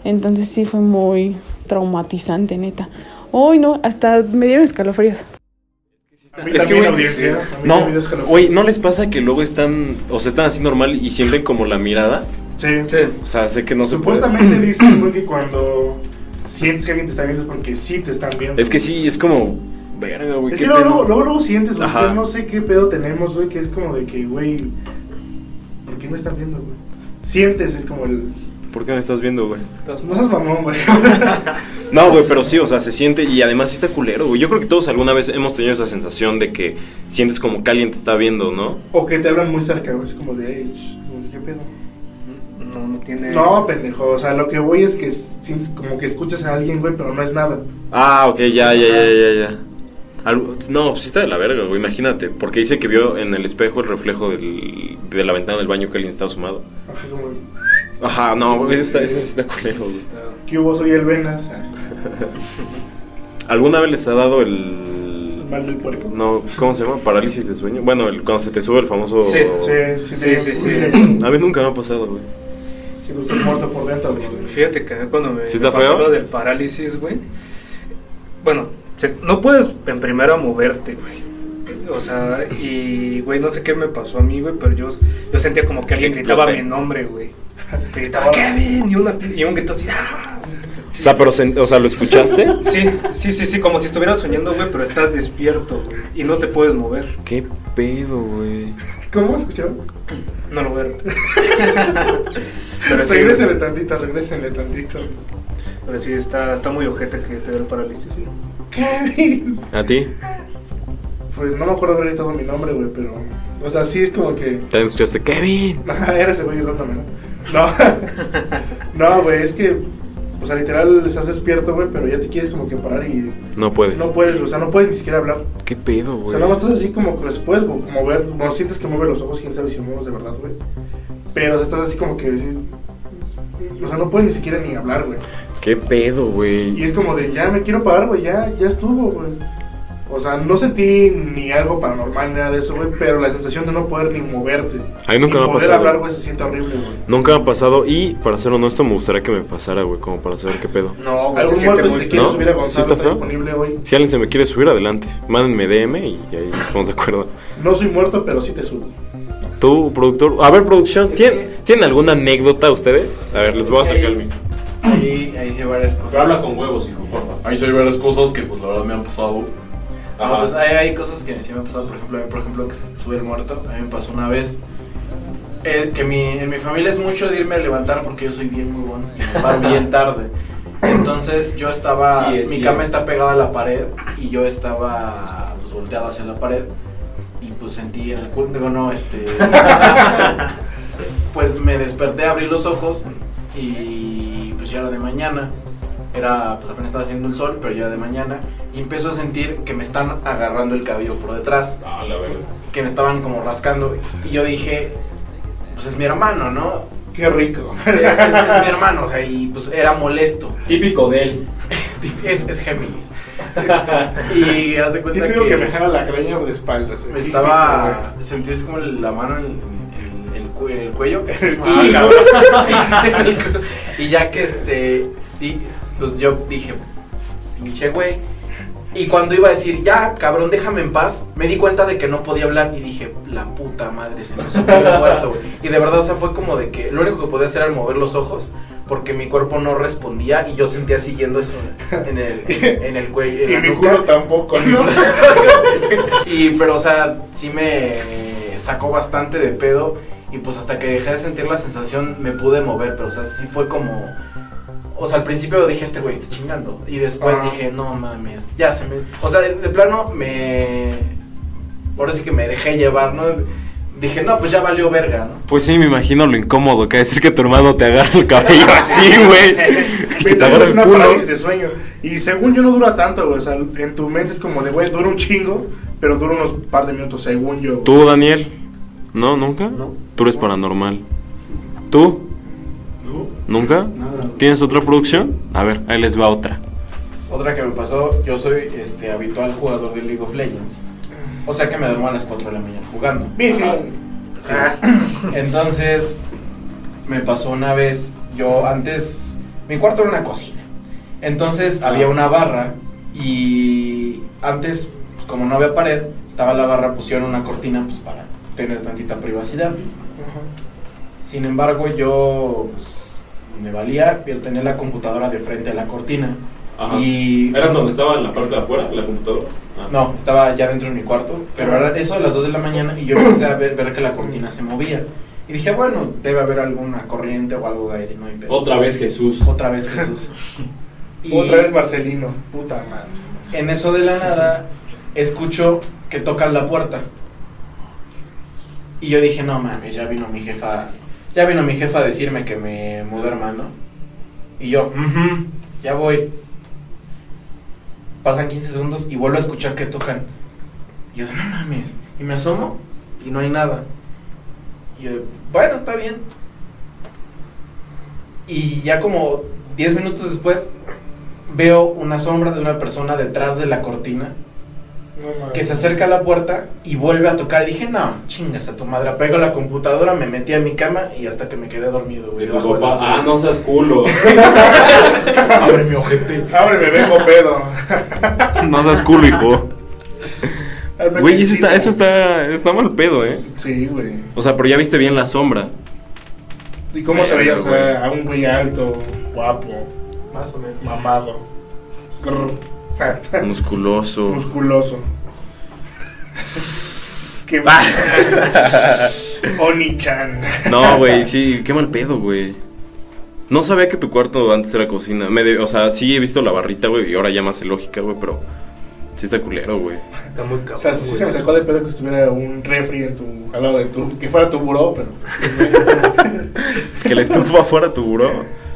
Entonces sí fue muy traumatizante, neta. Uy, no, hasta me dieron escalofríos. A mí Es que, también, güey, No, güey, ¿no les pasa que luego están, o sea, están así normal y sienten como la mirada? Sí. Sí. O sea, sé que no se puede. Supuestamente (clears throat) dicen güey, que cuando sientes que alguien te está viendo es porque sí te están viendo. Es que sí, es como, verga, güey, Es qué que luego, luego, luego, luego sientes, güey. Yo no sé qué pedo tenemos, güey, que es como de que, güey, ¿por qué me están viendo, güey? Sientes, es como el. ¿Por qué me estás viendo, güey? No seas mamón, güey. (laughs) No, güey, pero sí, o sea, se siente y además sí está culero, güey. Yo creo que todos alguna vez hemos tenido esa sensación de que sientes como que alguien te está viendo, ¿no? o que te hablan muy cerca, güey. Es como de, "Ey, ¿qué pedo? No, no tiene. No, pendejo. O sea, lo que voy es que sientes como que escuchas a alguien, güey, pero no es nada. Ah, ok, ya, ya, ya, ya, ya. Algo- no, pues sí está de la verga, güey, imagínate. Porque dice que vio en el espejo el reflejo del, de la ventana del baño que alguien estaba asomado. Ajá, como, Ajá, no, güey, eso, está- eso sí está culero, güey. ¿qué hubo? Soy el Venas. (laughs) ¿Alguna vez les ha dado El el... mal del puerco. No, ¿cómo se llama? Parálisis de sueño. Bueno, el, cuando se te sube el famoso... Sí, Sí, sí, Sí, sí, sí. A mí nunca me ha pasado, güey. Que tú estás muerto por dentro, güey. Fíjate que cuando me, ¿Sí me pasó lo del parálisis, güey. Bueno, se- no puedes en primera moverte, güey. O sea, y, güey, no sé qué me pasó a mí, güey, pero yo, yo sentía como que alguien gritaba mi nombre, güey. Que gritaba Kevin y, una, y un grito así, ¡ah! O sea, pero, o sea, ¿lo escuchaste? (laughs) Sí, sí, sí, sí, como si estuvieras soñando, güey, pero estás despierto, güey, y no te puedes mover. ¿Qué pedo, güey? ¿Cómo escuchó? No lo veo. (laughs) pero sí, Regrésenle güey, tantito, regrésenle tantito. pero sí está, está muy ojete que te dé el parálisis. Kevin. ¿A ti? Pues no me acuerdo haber gritado mi nombre, güey, pero. O sea, sí es como que. ¿También escuchaste Kevin? Ajá, era ese güey gritándome, ¿no? No. (laughs) No, güey, es que, o sea, literal estás despierto, güey, pero ya te quieres como que parar y No puedes. no puedes, o sea, no puedes ni siquiera hablar. ¿Qué pedo, O güey? sea, nada más estás así como que después mover, no sientes que mueve los ojos, quién sabe si mueves de verdad, güey. Pero o sea, estás así como que, o sea, no puedes ni siquiera ni hablar, güey. ¿Qué pedo, Y güey? es como de, ya me quiero parar, güey, ya, ya estuvo, güey. O sea, no sentí ni algo paranormal ni nada de eso, güey, pero la sensación de no poder ni moverte. Ay, nunca ni me ha poder pasado. hablar, güey, se siente horrible, güey. Nunca me ha pasado y, para ser honesto, me gustaría que me pasara, güey, como para saber qué pedo. No, güey, se Algún siente muerto muy se quiere ¿No? subir a ¿Sí Gonzalo está disponible hoy. Si alguien se me quiere subir, adelante. Mándenme DM y ahí estamos de acuerdo. No soy muerto, pero sí te subo. Tú, productor. A ver, producción, ¿tienen, ¿tienen alguna anécdota ustedes? A ver, les voy a acercar el micro. Ahí, ahí hay varias cosas. Pero habla con huevos, hijo, porfa. Ahí sí hay varias cosas que, pues, la verdad me han pasado. No, pues hay, hay cosas que sí me han pasado, por ejemplo, a mí, por ejemplo, que se sube el muerto. A mí me pasó una vez eh, que mi, en mi familia es mucho de irme a levantar porque yo soy bien muy bueno y me paro bien tarde. Entonces yo estaba, Sí es, mi sí cama es. está pegada a la pared y yo estaba pues, volteado hacia la pared y pues sentí en el culo, digo no, este, (laughs) pues me desperté, abrí los ojos y pues ya era de mañana. Era, pues apenas estaba haciendo el sol, pero ya era de mañana. Y empiezo a sentir que me están agarrando el cabello por detrás, Ah, la verdad. que me estaban como rascando. Y yo dije, pues es mi hermano, ¿no? Qué rico. (laughs) Es, es mi hermano, o sea, y pues era molesto. Típico de él. (laughs) Es, es Géminis. (laughs) Y hace cuenta Típico que, que me jala la greña de espaldas. me estaba, sentí así como la mano en, en- en el, cue- en el cuello. Ah, y, y ya que este, y, pues yo dije, pinche güey. Y cuando iba a decir, ya, cabrón, déjame en paz, me di cuenta de que no podía hablar y dije, la puta madre, se me subió el muerto, güey. Y de verdad, o sea, fue como de que lo único que podía hacer era mover los ojos porque mi cuerpo no respondía y yo sentía siguiendo eso en el, en, en el cuello. en Y la mi nuca. culo tampoco. ¿no? (laughs) y pero o sea, sí me sacó bastante de pedo y pues hasta que dejé de sentir la sensación me pude mover, pero o sea, sí fue como o sea, al principio dije este güey está chingando y después Ah. dije, "No mames, ya se me o sea, de, de plano me ahora sí que me dejé llevar, ¿no? Dije, "No, pues ya valió verga, ¿no?" Pues sí, me imagino lo incómodo que es decir que tu hermano te agarre el cabello (laughs) así, güey. que te agarre es el una culo. parálisis de sueño. Y según yo no dura tanto, güey. O sea, en tu mente es como de, güey, dura un chingo, pero dura unos par de minutos, según yo. ¿Tú, Daniel? ¿No, nunca? No. Tú eres paranormal. ¿Tú? ¿Nunca? ¿Tienes otra producción? A ver, ahí les va otra. Otra que me pasó, yo soy este habitual jugador de League of Legends. O sea que me duermo a las 4 de la mañana jugando. Sí. (laughs) Entonces, me pasó una vez, yo antes, mi cuarto era una cocina. Entonces había una barra y antes, pues, como no había pared, estaba la barra, pusieron una cortina pues para tener tantita privacidad. Sin embargo, yo pues, me valía, yo tenía la computadora de frente a la cortina. Ajá. Y ¿Era donde estaba en la parte de afuera, la computadora? Ah. no, estaba ya dentro de mi cuarto, pero era eso a las 2 de la mañana y yo empecé a ver, ver que la cortina se movía. Y dije, bueno, debe haber alguna corriente o algo de aire, no hay pedo. Otra vez Jesús. Otra vez Jesús. (laughs) Y Otra vez Marcelino. Puta madre. en eso de la nada, escucho que tocan la puerta. Y yo dije, no mames, ya vino mi jefa, ya vino mi jefa a decirme que me mudó hermano. Y yo, "Ujú, ya voy. Pasan 15 segundos y vuelvo a escuchar que tocan. Y yo, no mames. Y me asomo y no hay nada. Y yo, bueno, está bien. Y ya como 10 minutos después, veo una sombra de una persona detrás de la cortina No que se acerca a la puerta y vuelve a tocar. Y dije, no, chingas a tu madre. Apego la computadora, me metí a mi cama y hasta que me quedé dormido, güey. Ah, no seas culo. (laughs) Abre mi ojete. Abre, me vengo pedo. No seas culo, hijo. Güey, eso está, eso está, está mal pedo, ¿eh? Sí, güey. O sea, pero ya viste bien la sombra. ¿Y cómo se veía? O sea, a un güey alto, guapo, Más o menos. mamado. Grr. Musculoso. Musculoso. (laughs) Qué (laughs) Oni-chan. No, güey, sí, qué mal pedo, güey. No sabía que tu cuarto antes era cocina. Me de- o sea, sí he visto la barrita, güey, y ahora ya más lógica, güey, pero sí está culero, güey. Está muy O cabrón. sea, sí se me sacó de pedo que estuviera un refri en tu, al lado de tu, que fuera tu buró, pero (laughs) Que la estufa fuera tu buró.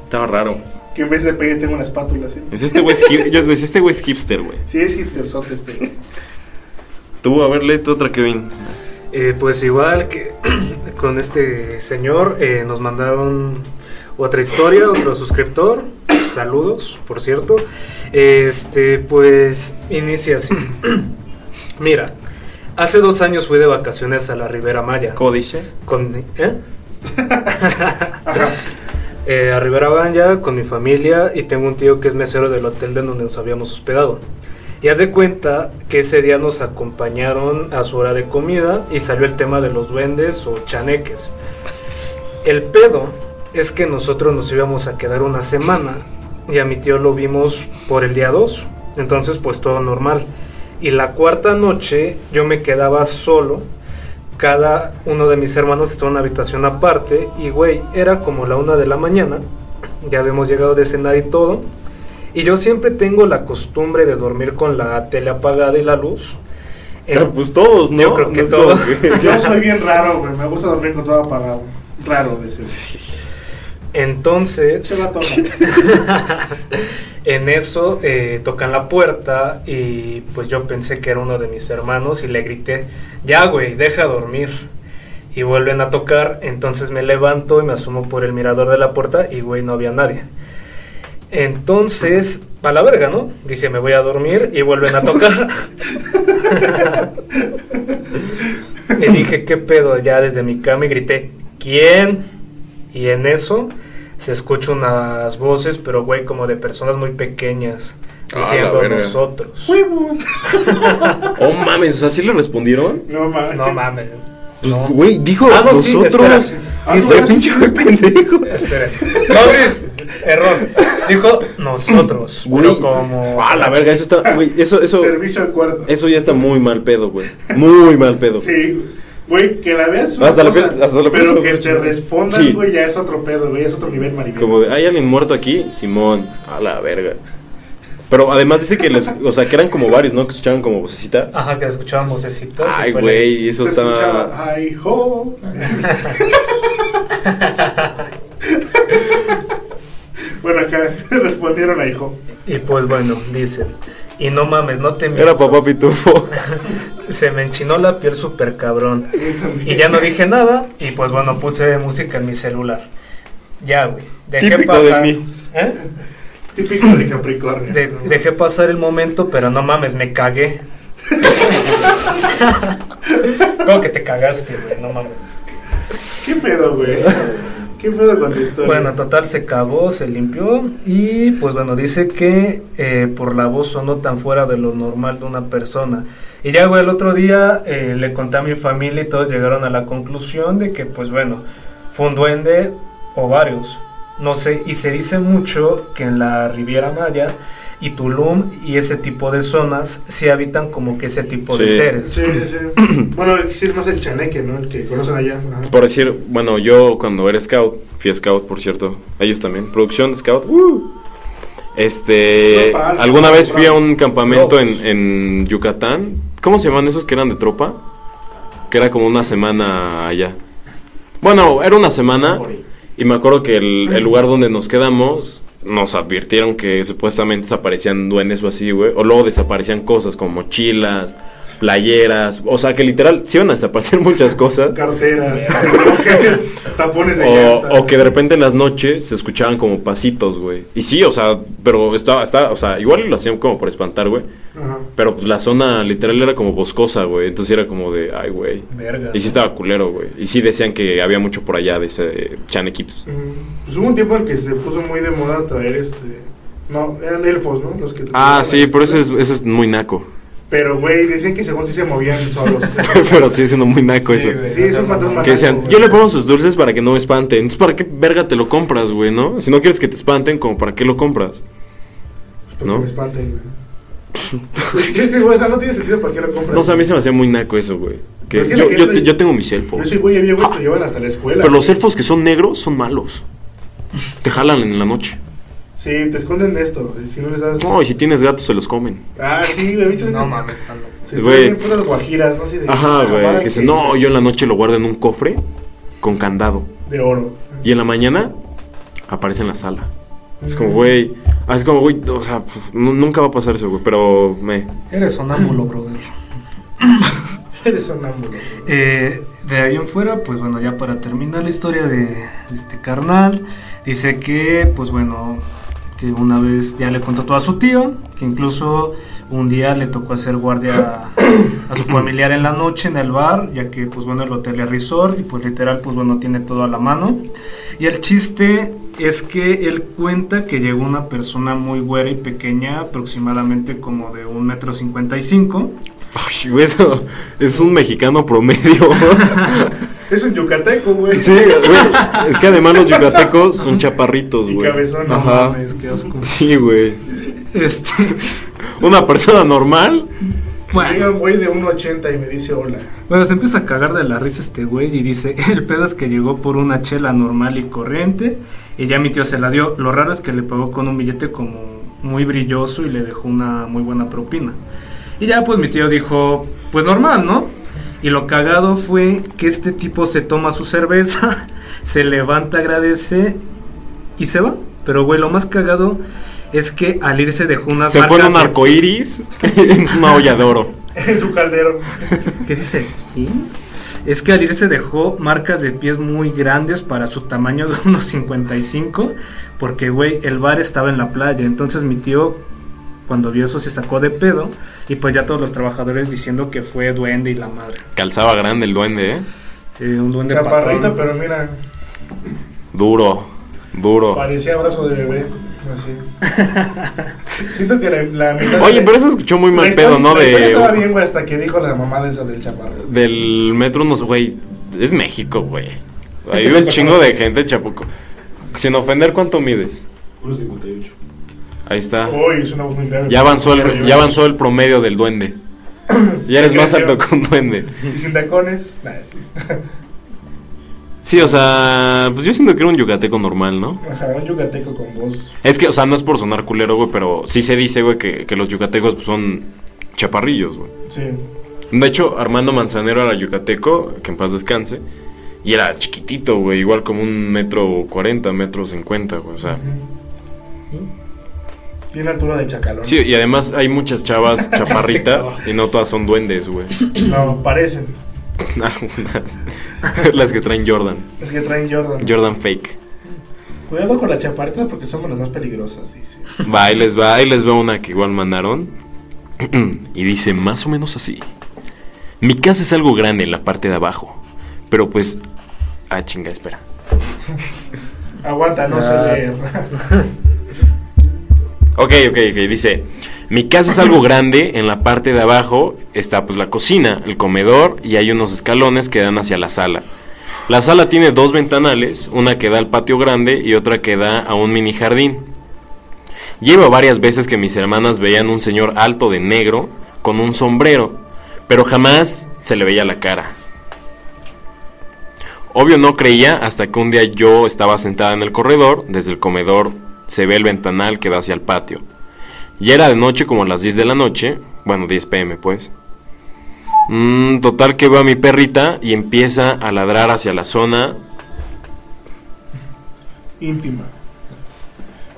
Estaba raro. Que en vez de peine tengo una espátula así. Es este güey es hip- yo decía, este güey es hipster, güey. Sí, es hipster sote este. (laughs) Tú, a ver, léete otra, Kevin. Eh, pues igual que (clears throat) con este señor eh, nos mandaron otra historia, otro suscriptor. Saludos, por cierto. Este, pues inicia así. (clears throat) Mira, hace dos años fui de vacaciones a la Ribera Maya. ¿Cómo dice? Con, ¿eh? (laughs) Eh, a Rivera con mi familia y tengo un tío que es mesero del hotel de donde nos habíamos hospedado. Y haz de cuenta que ese día nos acompañaron a su hora de comida y salió el tema de los duendes o chaneques. El pedo es que nosotros nos íbamos a quedar una semana y a mi tío lo vimos por el día 2. Entonces pues todo normal. Y la cuarta noche yo me quedaba solo cada uno de mis hermanos estaba en una habitación aparte y güey, era como la una de la mañana, ya habíamos llegado de cenar y todo, y yo siempre tengo la costumbre de dormir con la tele apagada y la luz. Ah, pues todos, ¿no? Yo creo que No todos. que- (laughs) Yo soy bien (laughs) raro, güey. Me gusta dormir con todo apagado. Raro, de ese. Entonces, Se va todo. (laughs) en eso eh, tocan la puerta y pues yo pensé que era uno de mis hermanos y le grité, ya güey, deja dormir. Y vuelven a tocar, entonces me levanto y me asomo por el mirador de la puerta y güey, no había nadie. Entonces, a la verga, ¿no? Dije, me voy a dormir y vuelven a tocar. (laughs) y dije, ¿qué pedo? Ya desde mi cama y grité, ¿quién? Y en eso se escuchan unas voces, pero güey, como de personas muy pequeñas, Ah, diciendo verga. nosotros. Huevos. (laughs) Oh mames, o sea, ¿sí le respondieron? No mames. No mames. Pues, No. güey, dijo Ah, no, sí, nosotros. espera. Ah, Dice, no, pinche güey pendejo. Esperen. (laughs) No, sí, error. Dijo nosotros. Güey. Como. Ah, la verga, eso está, güey, eso, eso, Servicio al cuarto. eso ya está muy mal pedo, güey. Muy mal pedo. Sí, güey, que la veas. Hasta la cosa, hasta la Pero que te respondan, Sí. güey, ya es otro pedo, güey. Es otro nivel, maricón. Como de, ¿hay alguien muerto aquí? Simón, a la verga. Pero además dice que les, o sea, que eran como varios, ¿no? Que escuchaban como vocecita. Ajá, que escuchaban vocecitas. Ay, güey, eso está... escuchaba, ay, ho. (laughs) bueno, acá (laughs) respondieron a hijo. Y pues bueno, dicen. Y no mames, no te Era miento, papá pitufo. (laughs) Se me enchinó la piel súper cabrón. Y ya no dije nada. Y pues bueno, puse música en mi celular. Ya, güey. Dejé Típico de pasar. mí. ¿Eh? (laughs) Típico de Capricornio. De- dejé pasar el momento, pero no mames, me cagué. (laughs) ¿Cómo que te cagaste, güey? No mames. ¿Qué pedo, güey? ¿Qué pedo con tu historia? Bueno, total se cagó, se limpió y pues bueno, dice que eh, por la voz sonó tan fuera de lo normal de una persona. Y ya, güey, el otro día eh, le conté a mi familia y todos llegaron a la conclusión de que pues bueno, fue un duende o varios. No sé, y se dice mucho que en la Riviera Maya y Tulum y ese tipo de zonas sí habitan como que ese tipo de seres. Sí, sí, sí. (clears throat) bueno, sí es más el chaneque, ¿no? El que conocen allá. Ajá. Es por decir, bueno, yo cuando era scout, fui scout, por cierto, ellos también, producción scout. ¡uh! Este, Tropa alguna vez fui a un campamento en, en Yucatán. ¿Cómo se llaman esos que eran de tropa? Que era como una semana allá. Bueno, era una semana y me acuerdo que el, el lugar donde nos quedamos nos advirtieron que supuestamente desaparecían duendes o así, güey. O luego desaparecían cosas como mochilas, playeras. O sea, que literal, sí iban a desaparecer (laughs) muchas cosas. Carteras, (laughs) (laughs) tapones de O, o que de repente en las noches se escuchaban como pasitos, güey. Y sí, o sea, pero estaba, estaba, o sea, igual lo hacían como por espantar, güey. Ajá. Pero pues la zona literal era como boscosa, güey. Entonces era como de, ay, güey. Verga. Y sí estaba culero, güey. Y sí decían que había mucho por allá de ese eh, chanequitos. Mm, Pues hubo un tiempo en que se puso muy de moda traer este. No, eran elfos, ¿no? Los que Ah, sí, pero eso es, eso es muy naco. Pero, güey, decían que según sí se movían solos. (laughs) pero sigue siendo muy naco Sí, eso. güey. Sí, es un fantasma. Que naco, yo le pongo sus dulces para que no me espanten. Entonces, ¿para qué verga te lo compras, güey, no? Si no quieres que te espanten, como para qué lo compras? Porque ¿no? me espanten, güey. Es que ese güey, o sea, no tiene sentido para qué lo compras. No, o sea, a mí se me hacía muy naco eso, güey. Que Pero es que yo, yo, yo tengo mis Pero elfos. ese güey había güey lo llevan hasta la escuela. Pero los güey. elfos que son negros son malos. Te jalan en la noche. Sí, te esconden de esto. Si no les das. No, y si tienes gatos se los comen. Ah, sí, güey. No mames, tan loco. Se Güey. puras guajiras, no sé. De, Ajá, ah, güey. Que dice, no, yo en la noche lo guardo en un cofre con candado. De oro. Y en la mañana aparece en la sala. Es como, güey. ah, Es como, güey, o sea, pues, nu- nunca va a pasar eso, güey. Pero me. Eres sonámbulo, brother. (laughs) Eres sonámbulo. Eh, de ahí en fuera, pues bueno, ya para terminar la historia de, de este carnal, dice que, pues bueno, que una vez ya le contó todo a su tío, que incluso un día le tocó hacer guardia a, a su familiar en la noche en el bar, ya que, pues bueno, el hotel es resort y pues literal, pues bueno, tiene todo a la mano. Y el chiste es que él cuenta que llegó una persona muy güera y pequeña, aproximadamente como de un metro cincuenta y cinco. Güey, eso es un mexicano promedio. (laughs) Es un yucateco, güey. sí, güey. Es que además los yucatecos son chaparritos, Y güey. cabezón, no Ajá. mames, qué asco. Sí, güey. Este, Una persona normal. Llega bueno, un güey de 1.80 y me dice hola. bueno, se empieza a cagar de la risa este güey y dice, (laughs) el pedo es que llegó por una chela normal y corriente y ya mi tío se la dio. Lo raro es que le pagó con un billete como muy brilloso y le dejó una muy buena propina. Y ya pues mi tío dijo, pues normal, ¿no? Y lo cagado fue que este tipo se toma su cerveza, (laughs) se levanta, agradece y se va. Pero güey, lo más cagado es que al irse dejó unas Se fue en marcas un de- arco iris (laughs) en una olla de oro. (laughs) En su caldero. ¿Qué dice? ¿Sí? Es que al irse dejó marcas de pies muy grandes para su tamaño de unos 55, porque, güey, el bar estaba en la playa. Entonces mi tío, cuando vio eso, se sacó de pedo. Y pues ya todos los trabajadores diciendo que fue duende y la madre. Calzaba grande el duende, ¿eh? Sí, un duende Chaparrito, pero mira, Duro, duro. parecía abrazo de bebé. Así. (laughs) Siento que la, la mitad. Oye, de- pero eso escuchó muy mal pedo, ¿no? De, Estaba bien, güey, hasta que dijo la mamá de esa del chaparro. del metro, unos, güey. Es México, güey. Hay que un chingo de gente, chapuco. Sin ofender, ¿cuánto mides? 1.58. Ahí está. Uy, es una voz muy grave. Ya avanzó el, ya avanzó el promedio del duende. (coughs) Ya eres más alto que un duende. Y sin tacones. Nah, sí. (laughs) Sí, o sea, pues yo siento que era un yucateco normal, ¿no? Ajá, un yucateco con voz. Es que, o sea, no es por sonar culero, güey, pero sí se dice, güey, que, que los yucatecos pues, son chaparrillos, güey. Sí. De hecho, Armando Manzanero era yucateco, que en paz descanse, y era chiquitito, güey, igual como un metro cuarenta, metro cincuenta, güey, o sea. Tiene altura de chacalón. Sí, y además hay muchas chavas (laughs) chaparritas y no todas son duendes, güey. No, parecen. (laughs) Algunas. (laughs) Las que traen Jordan. Es que traen Jordan. Jordan fake. Cuidado con las chaparritas porque somos las más peligrosas, dice. Va, ahí les va, ahí les va una que igual mandaron. (clears throat) y dice más o menos así. Mi casa es algo grande en la parte de abajo. Pero pues... Ah, chinga, espera. Aguanta, no sé Ah. leer. Ok, ok, ok. Dice, mi casa es algo grande, en la parte de abajo está pues la cocina, el comedor y hay unos escalones que dan hacia la sala. La sala tiene dos ventanales, una que da al patio grande y otra que da a un mini jardín. Llevo varias veces que mis hermanas veían un señor alto de negro con un sombrero, pero jamás se le veía la cara. Obvio no creía hasta que un día yo estaba sentada en el corredor, desde el comedor se ve el ventanal que da hacia el patio. Ya era de noche como a las 10 de la noche, bueno 10 pm pues. Mm, total que veo a mi perrita y empieza a ladrar hacia la zona. Íntima.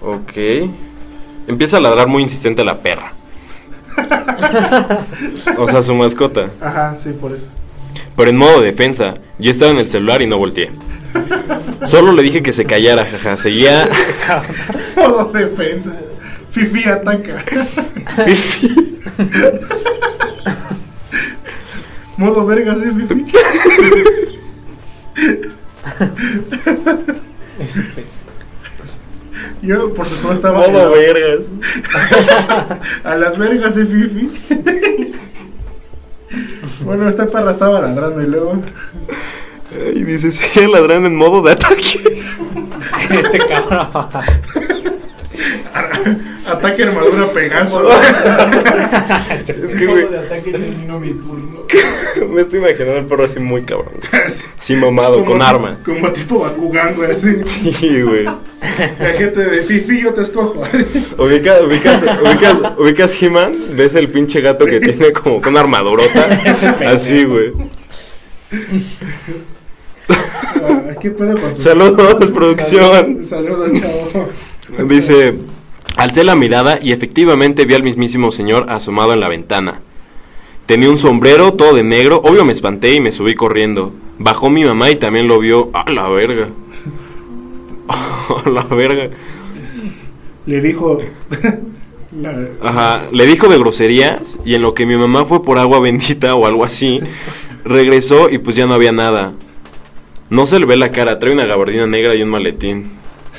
Ok. Empieza a ladrar muy insistente la perra. o sea, su mascota. Ajá, sí, por eso. Pero en modo defensa, yo estaba en el celular y no volteé. Solo le dije que se callara, jaja. Seguía. Todo defensa. Fifi ataca. Modo verga, sí, Fifi. Yo, por supuesto, estaba. Modo vergas. A las vergas, sí, Fifi. bueno, esta perra estaba ladrando y luego. Y dice, (laughs) seguía ladrando en modo de ataque. (laughs) Este cabrón. (laughs) Ataque armadura Pegaso. Es que, güey, de ataque termino mi turno. me estoy imaginando el perro así muy cabrón. Sí, mamado, con arma. Como tipo Bakugan, güey, así. Sí, güey. La gente de Fifi, yo te escojo. Ubicas, ubicas, ubicas, ubicas He-Man, ves el pinche gato que tiene como con armadurota. Así, güey. Ah, ¿Qué pedo con su- Saludos, producción. Saludos, chavo. Dice, alcé la mirada y efectivamente vi al mismísimo señor asomado en la ventana. Tenía un sombrero todo de negro, obvio me espanté y me subí corriendo. Bajó mi mamá y también lo vio. ¡A la verga! (laughs) ¡A la verga! Le dijo. (laughs) la- Ajá, le dijo de groserías y en lo que mi mamá fue por agua bendita o algo así, regresó y pues ya no había nada. No se le ve la cara, trae una gabardina negra y un maletín.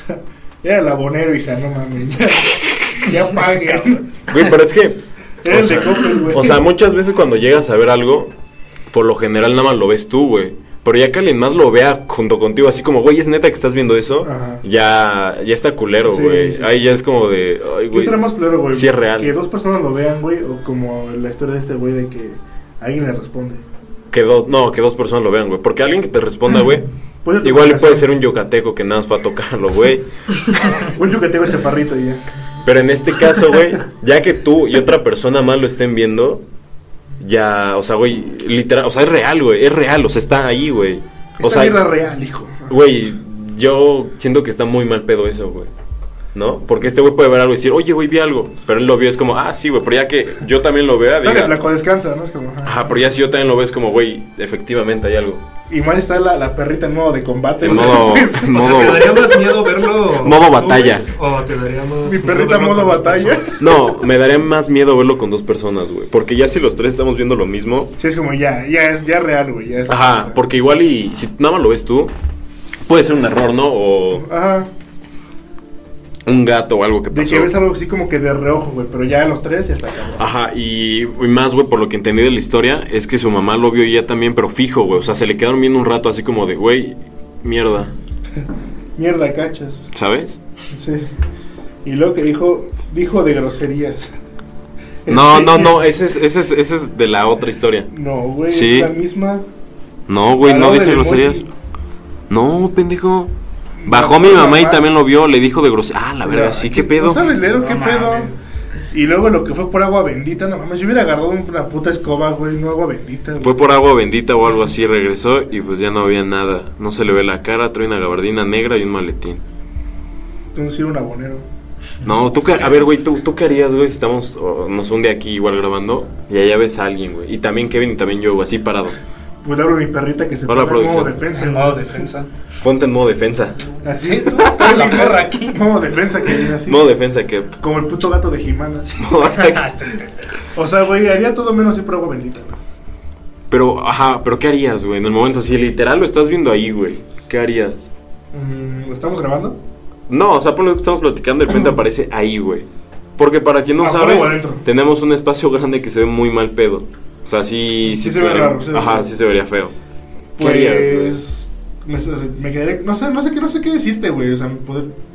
(laughs) Era el abonero, hija, no mames. Ya, (laughs) ya paga. Güey, pero es que, (laughs) o sea, güey. o sea, muchas veces cuando llegas a ver algo, por lo general nada más lo ves tú, güey. Pero ya que alguien más lo vea junto contigo, así como, güey, es neta que estás viendo eso, Ajá. ya, ya está culero, Sí, güey. sí, sí. Ahí ya es como de, ay, ¿Qué güey. estará más culero, güey? Sí es real. Que dos personas lo vean, güey, o como la historia de este güey de que alguien le responde. Que dos, no, que dos personas lo vean, güey. Porque alguien que te responda, güey, tu igual puede ser un yucateco que nada más fue a tocarlo, güey. (laughs) Un yucateco chaparrito y ya. Pero en este caso, güey, ya que tú y otra persona más lo estén viendo, ya, o sea, güey, literal, o sea, es real, güey, es real, o sea, está ahí, güey. O sea, real, hijo. güey, yo siento que está muy mal pedo eso, güey. ¿No? Porque este güey puede ver algo y decir, oye, güey, vi algo. Pero él lo vio, es como, ah, sí, güey, pero ya que yo también lo vea, Sale diga, flaco, descansa, ¿no? Es como, ajá. Ajá, pero ya si yo también lo veo, es como, güey, efectivamente hay algo. Y más está la, la perrita en modo de combate. En (laughs) o sea, modo, O sea, ¿te daría más miedo verlo? Modo batalla. ¿O te daría más Mi perrita modo batalla. personas? No, me daría más miedo verlo con dos personas, güey. Porque ya si los tres estamos viendo lo mismo, Sí, es como ya, ya es ya real, güey. Ya es, Ajá, porque igual y si nada más lo ves tú, puede ser un error, ¿no? O Ajá. Un gato o algo que De pasó. que ves algo así como que de reojo, güey. Pero ya los tres ya está cabrón. Ajá, y, y más, güey, por lo que entendí de la historia, es que su mamá lo vio y ella también, pero fijo, güey. O sea, se le quedaron viendo un rato así como de, güey, mierda, (laughs) Mierda, cachas. ¿sabes? Sí. Y luego que dijo, dijo de groserías. (laughs) No, no, no, (laughs) ese es, ese es, ese es de la otra historia. No, güey, Sí. es la misma. No, güey, no dice groserías. No, pendejo. Bajó mi mamá y también lo vio, le dijo de groserías. Ah, la verga, sí, ¿qué pedo? ¿No sabes leer o qué pedo? Y luego lo que fue por agua bendita, no mames, yo hubiera agarrado una puta escoba, güey, no agua bendita. güey. Fue por agua bendita o algo así, regresó y pues ya no había nada. No se le ve la cara, trae una gabardina negra y un maletín. Entonces era un abonero. No, tú a ver, güey, ¿tú, ¿tú qué harías, güey, si estamos, o nos hunde aquí igual grabando y allá ves a alguien, güey? Y también Kevin y también yo, güey, así parado. Pues le abro mi perrita que se Hola, pone en modo defensa. En güey. modo defensa. Ponte en modo defensa. Así, tú, (laughs) trae la perra aquí. Modo defensa que viene así. Modo defensa, que... Como el puto gato de Jimana. (laughs) O sea, güey, haría todo menos siempre agua bendita. güey. Pero, ajá, pero ¿qué harías, güey? En el momento, si literal lo estás viendo ahí, güey, ¿qué harías? Mm, ¿lo ¿Estamos grabando? No, o sea, por lo que estamos platicando, de repente (clears throat) aparece ahí, güey. Porque para quien no ¿Afuera sabe, o tenemos un espacio grande que se ve muy mal pedo. O sea, sí, Sí se ve quedaría- raro, se ve Ajá, raro. sí se vería feo. ¿Qué harías, güey? Me, me quedaría. No sé, no sé qué, no sé qué decirte, güey. O sea, me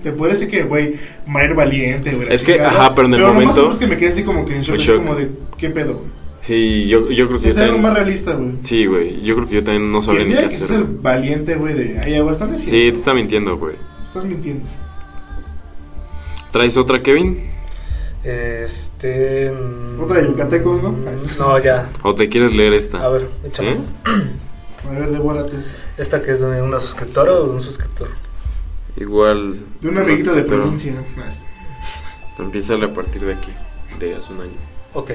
te podría decir que, güey, Mayer valiente, güey. Es que, ajá, pero en el más momento- es que me quedé así como que en shock, como de, ¿qué pedo, güey? Sí, yo, yo creo que yo también... más realista, güey. Sí, güey, yo creo que yo también no sabría ni qué hacer. güey. valiente, güey, de. Ay, agua, están Sí, te está mintiendo, güey. Estás mintiendo. ¿Traes otra, Kevin? Este. mm, Otra de yucatecos, ¿no? No, ya. ¿O te quieres leer esta? A ver, ¿Sí? échame. A ver, devórate. ¿Esta que es de una suscriptora o de un suscriptor? Igual... De un amiguito de provincia. (laughs) Empieza a partir de aquí, de hace un año. Ok.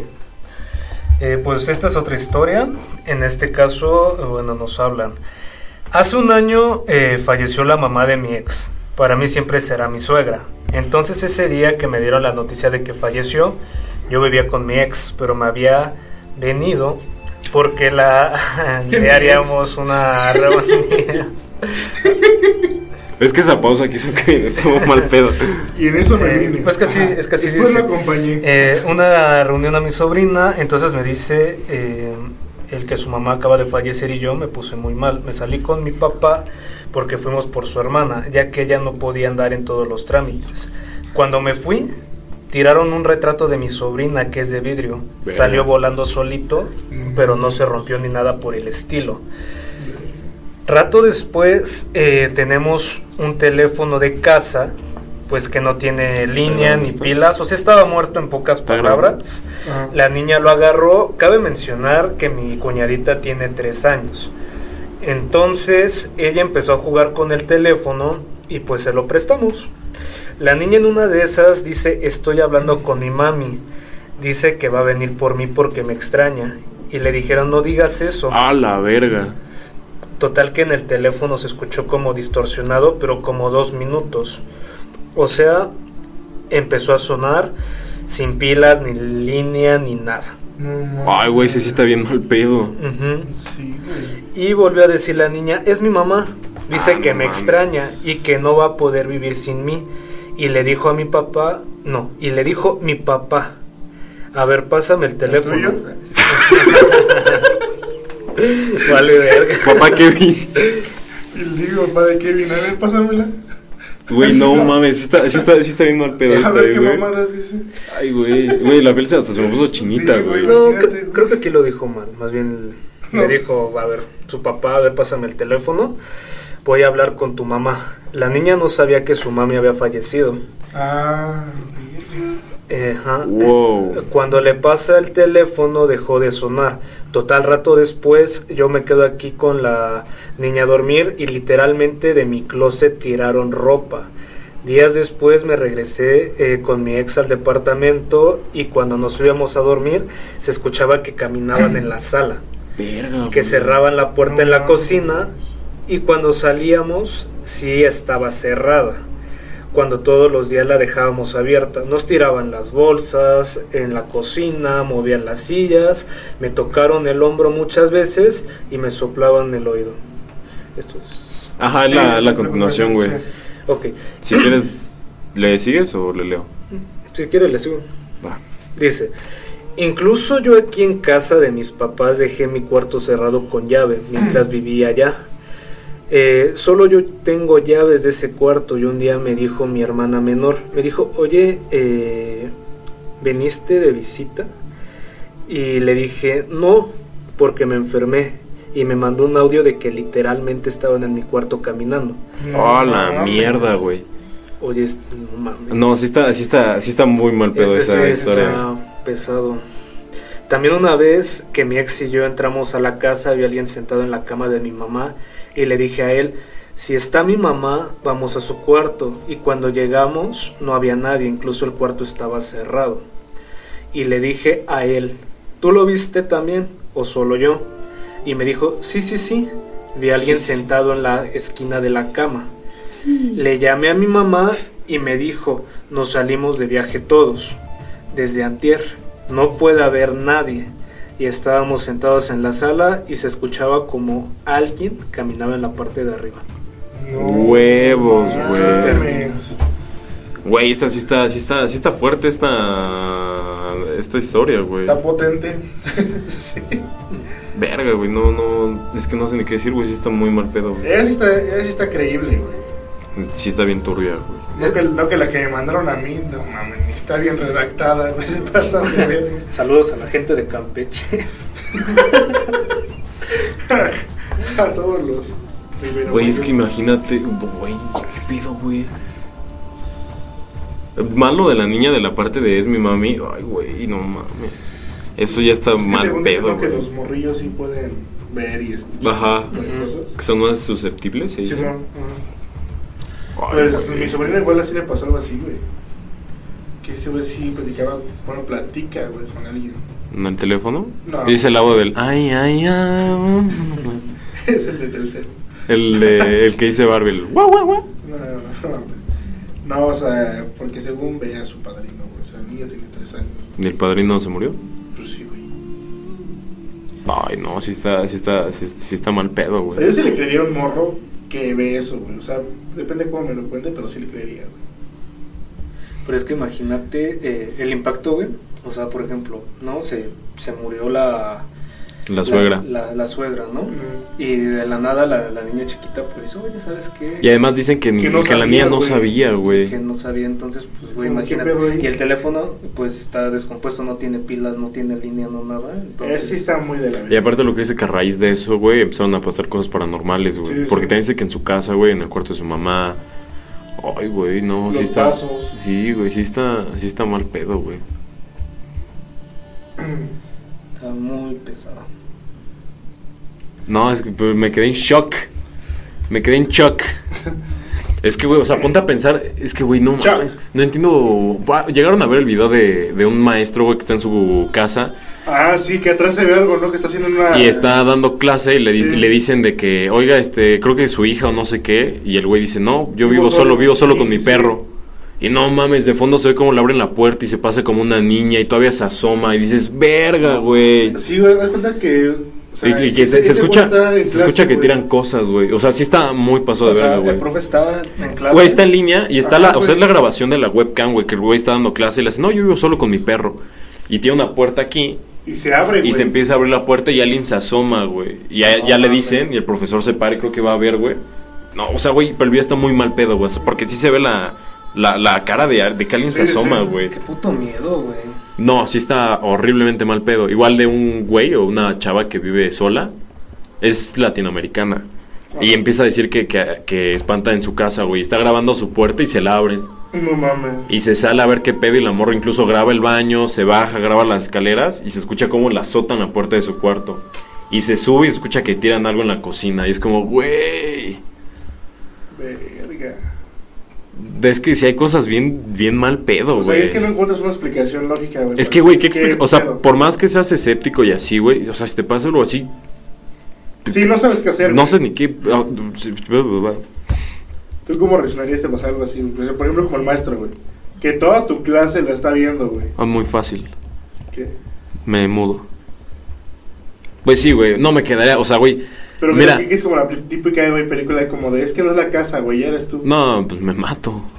Eh, pues esta es otra historia. En este caso, bueno, nos hablan. Hace un año eh, falleció la mamá de mi ex. Para mí siempre será mi suegra. Entonces ese día que me dieron la noticia de que falleció, yo vivía con mi ex, pero me había venido porque la (laughs) le haríamos una reunión. Es que esa pausa que hizo Kevin estuvo mal pedo. Y en eso me Eh, vine. pues que sí, es que así Después dice. lo acompañé. Eh, una reunión a mi sobrina, entonces me dice eh, el que su mamá acaba de fallecer y yo me puse muy mal. Me salí con mi papá porque fuimos por su hermana, ya que ella no podía andar en todos los trámites. Cuando me fui, tiraron un retrato de mi sobrina que es de vidrio. Salió volando solito, pero no se rompió ni nada por el estilo. Rato después eh, tenemos un teléfono de casa, pues que no tiene línea ni ¿Está? pilas, o sea, estaba muerto en pocas palabras. Ajá. La niña lo agarró. Cabe mencionar que mi cuñadita tiene tres años. Entonces ella empezó a jugar con el teléfono y pues se lo prestamos. La niña en una de esas dice, estoy hablando con mi mami. Dice que va a venir por mí porque me extraña. Y le dijeron, no digas eso. A la verga. Total que en el teléfono se escuchó como distorsionado, pero como dos minutos. O sea, empezó a sonar sin pilas, ni línea, ni nada. Ay, güey, ese sí está bien mal pedo. Sí. Y volvió a decir la niña, es mi mamá. Dice Ah, que no me mames. extraña y que no va a poder vivir sin mí. Y le dijo a mi papá, no, y le dijo mi papá, a ver, pásame el teléfono. (laughs) vale, verga. Papá Kevin. Y le digo, papá de Kevin, a ver, pásamela. Güey, no (laughs) mames, sí está, sí está, sí está bien mal pedo a esta, ver qué güey. mamadas dice. Ay, güey. Güey, la piel se- hasta se me puso chinita, Sí, güey. güey. No, Imagínate. cre- creo que aquí lo dijo mal. Más bien No. le dijo, a ver, su papá, a ver, pásame el teléfono. Voy a hablar con tu mamá. La niña no sabía que su mami había fallecido. Ah, Eh, ajá. Wow. Eh, Cuando le pasa el teléfono dejó de sonar. Total rato después yo me quedo aquí con la niña a dormir y literalmente de mi closet tiraron ropa. Días después me regresé eh, con mi ex al departamento y cuando nos íbamos a dormir se escuchaba que caminaban en la sala, Verga. que cerraban la puerta No en la cocina y cuando salíamos sí estaba cerrada. Cuando todos los días la dejábamos abierta, nos tiraban las bolsas en la cocina, movían las sillas, me tocaron el hombro muchas veces y me soplaban el oído. Esto es. Ajá, la, la continuación, güey. Ok, Si quieres, ¿le sigues o le leo? si quiere le sigo. Va. Dice, incluso yo aquí en casa de mis papás dejé mi cuarto cerrado con llave mientras vivía allá. Eh, solo yo tengo llaves de ese cuarto y un día me dijo mi hermana menor, me dijo, oye, eh, ¿veniste de visita? Y le dije, no, porque me enfermé. Y me mandó un audio de que literalmente estaban en mi cuarto caminando. Oh, la mierda, güey. Oye, no mames. No, sí está, sí está, sí está muy mal pedo Este esa sí historia. está pesado. También una vez que mi ex y yo entramos a la casa, había alguien sentado en la cama de mi mamá y le dije a él, si está mi mamá, vamos a su cuarto. Y cuando llegamos no había nadie, incluso el cuarto estaba cerrado. Y le dije a él, ¿tú lo viste también o solo yo? Y me dijo, sí, sí, sí. Vi a alguien Sí, sí, sí. sentado en la esquina de la cama. Le llamé a mi mamá y me dijo, nos salimos de viaje todos, desde antier, no puede haber nadie. Y estábamos sentados en la sala y se escuchaba como alguien caminaba en la parte de arriba. Huevos, güey. Güey, esta sí está, sí está, sí está fuerte esta, esta historia, güey. Está potente. (laughs) sí. Verga, güey, no, no, es que no sé ni qué decir, güey, sí está muy mal pedo, güey. Ella sí está, ella sí está creíble, güey. Sí está bien turbia, güey. No que, no que la que me mandaron a mí, no mames, ni está bien redactada, güey. Se pasa de (laughs) ver. Saludos a la gente de Campeche. (laughs) a todos los. Güey, es que imagínate, güey, qué pedo, güey. Malo de la niña de la parte de es mi mami, ay, güey, no mames. Eso ya está Es que mal según pedo, dicen que güey. los morrillos sí pueden ver y escuchar. Ajá. cosas. Que son más susceptibles, ¿se Sí, no, Ay, Pues güey. mi sobrina igual así le pasó algo así, güey. Que ese güey sí platicaba, bueno, platica, güey, con alguien. ¿En el teléfono? No. Y dice el agua del ay, ay, ay. (laughs) es el de Telcel. El, de, el que dice Barbie, guau, guau, guau. No, no, no. No, o sea, porque según veía a su padrino, güey. O sea, el niño tiene tres años. ¿Y el padrino se murió? Pues sí, güey. Ay, no, sí está, sí está, sí, sí está mal pedo, O sea, yo güey. sí le creería un morro que ve eso, güey. O sea, depende cómo me lo cuente, pero sí le creería, güey. Pero es que imagínate eh, el impacto, güey. O sea, por ejemplo, ¿no? Se, se murió la... La suegra. La, la suegra, ¿no? Y de la nada la, la niña chiquita, pues, oye, ¿sabes qué? Y además dicen que, ni, Que no que la niña no sabía, güey. que no sabía, entonces, pues, güey, imagínate. Y el teléfono, pues, está descompuesto, no tiene pilas, no tiene línea, no nada. Entonces, sí está muy de la Y aparte lo que dice que a raíz de eso, güey, empezaron a pasar cosas paranormales, güey. Sí, Porque sí. también dice que en su casa, güey, en el cuarto de su mamá. Ay, güey, no, Los sí está. pasos. Sí, güey, sí está, sí está mal pedo, güey. (clears throat) Está muy pesado. No, es que pues, me quedé en shock. Me quedé en shock. Es que, güey, o sea, ponte a pensar, es que, güey, no no entiendo. Llegaron a ver el video de, de un maestro, güey, que está en su casa Ah, sí, que atrás se ve algo, ¿no? Que está haciendo una... y está dando clase y le, Sí. le dicen de que, oiga, este, creo que es su hija o no sé qué, y el güey dice, no, yo Vivo vivo solo, solo. vivo solo Sí, con mi sí, perro. Y no mames, de fondo se ve como le abren la puerta y se pasa como una niña y todavía se asoma y dices, verga, güey. Sí, güey, das cuenta que... o sea, Y, y que se, escucha, se escucha que güey. tiran cosas, güey. O sea, sí está muy pasado O de verga, güey. el profe estaba en clase. Güey, está en línea y está Ajá, la, o sea, es la grabación de la webcam, güey, que el güey está dando clase y le dice, no, yo vivo solo con mi perro. Y tiene una puerta aquí Y se abre, y güey. se empieza a abrir la puerta y alguien se asoma, güey. Y ya, No ya le dicen y el profesor se para y creo que va a ver, güey. No, o sea, güey, pero el video está muy mal pedo, güey. Porque sí se ve la, la, la cara de, de que alguien se Sí, asoma, güey. Qué puto miedo, güey. No, sí está horriblemente mal pedo. Igual de un güey o una chava que vive sola. Es latinoamericana. Y empieza a decir que, que, que espanta en su casa, güey. Está grabando su puerta y se la abren. No mames. Y se sale a ver qué pedo y la morra incluso graba el baño, se baja, graba las escaleras y se escucha como la azotan la puerta de su cuarto. Y se sube y se escucha que tiran algo en la cocina. Y es como, güey. Verga. Es que si hay cosas bien, bien mal pedo, O sea, güey. es que no encuentras una explicación lógica, güey. Es que, güey, ¿qué ¿Qué explica? O sea, pedo? por más que seas escéptico y así, güey, o sea, si te pasa algo así, Sí, no sabes qué hacer. no sé ni qué. ah, ¿Tú cómo reaccionarías si te pasa algo así? O sea, por ejemplo, como el maestro, güey. Que toda tu clase lo está viendo, güey. Ah, muy fácil. ¿Qué? Me mudo. Pues sí, güey, no me quedaría, o sea, güey. Pero Mira, que, es como la típica güey, película como de, es que no es la casa, güey, ya eres tú. no, pues me mato. (laughs)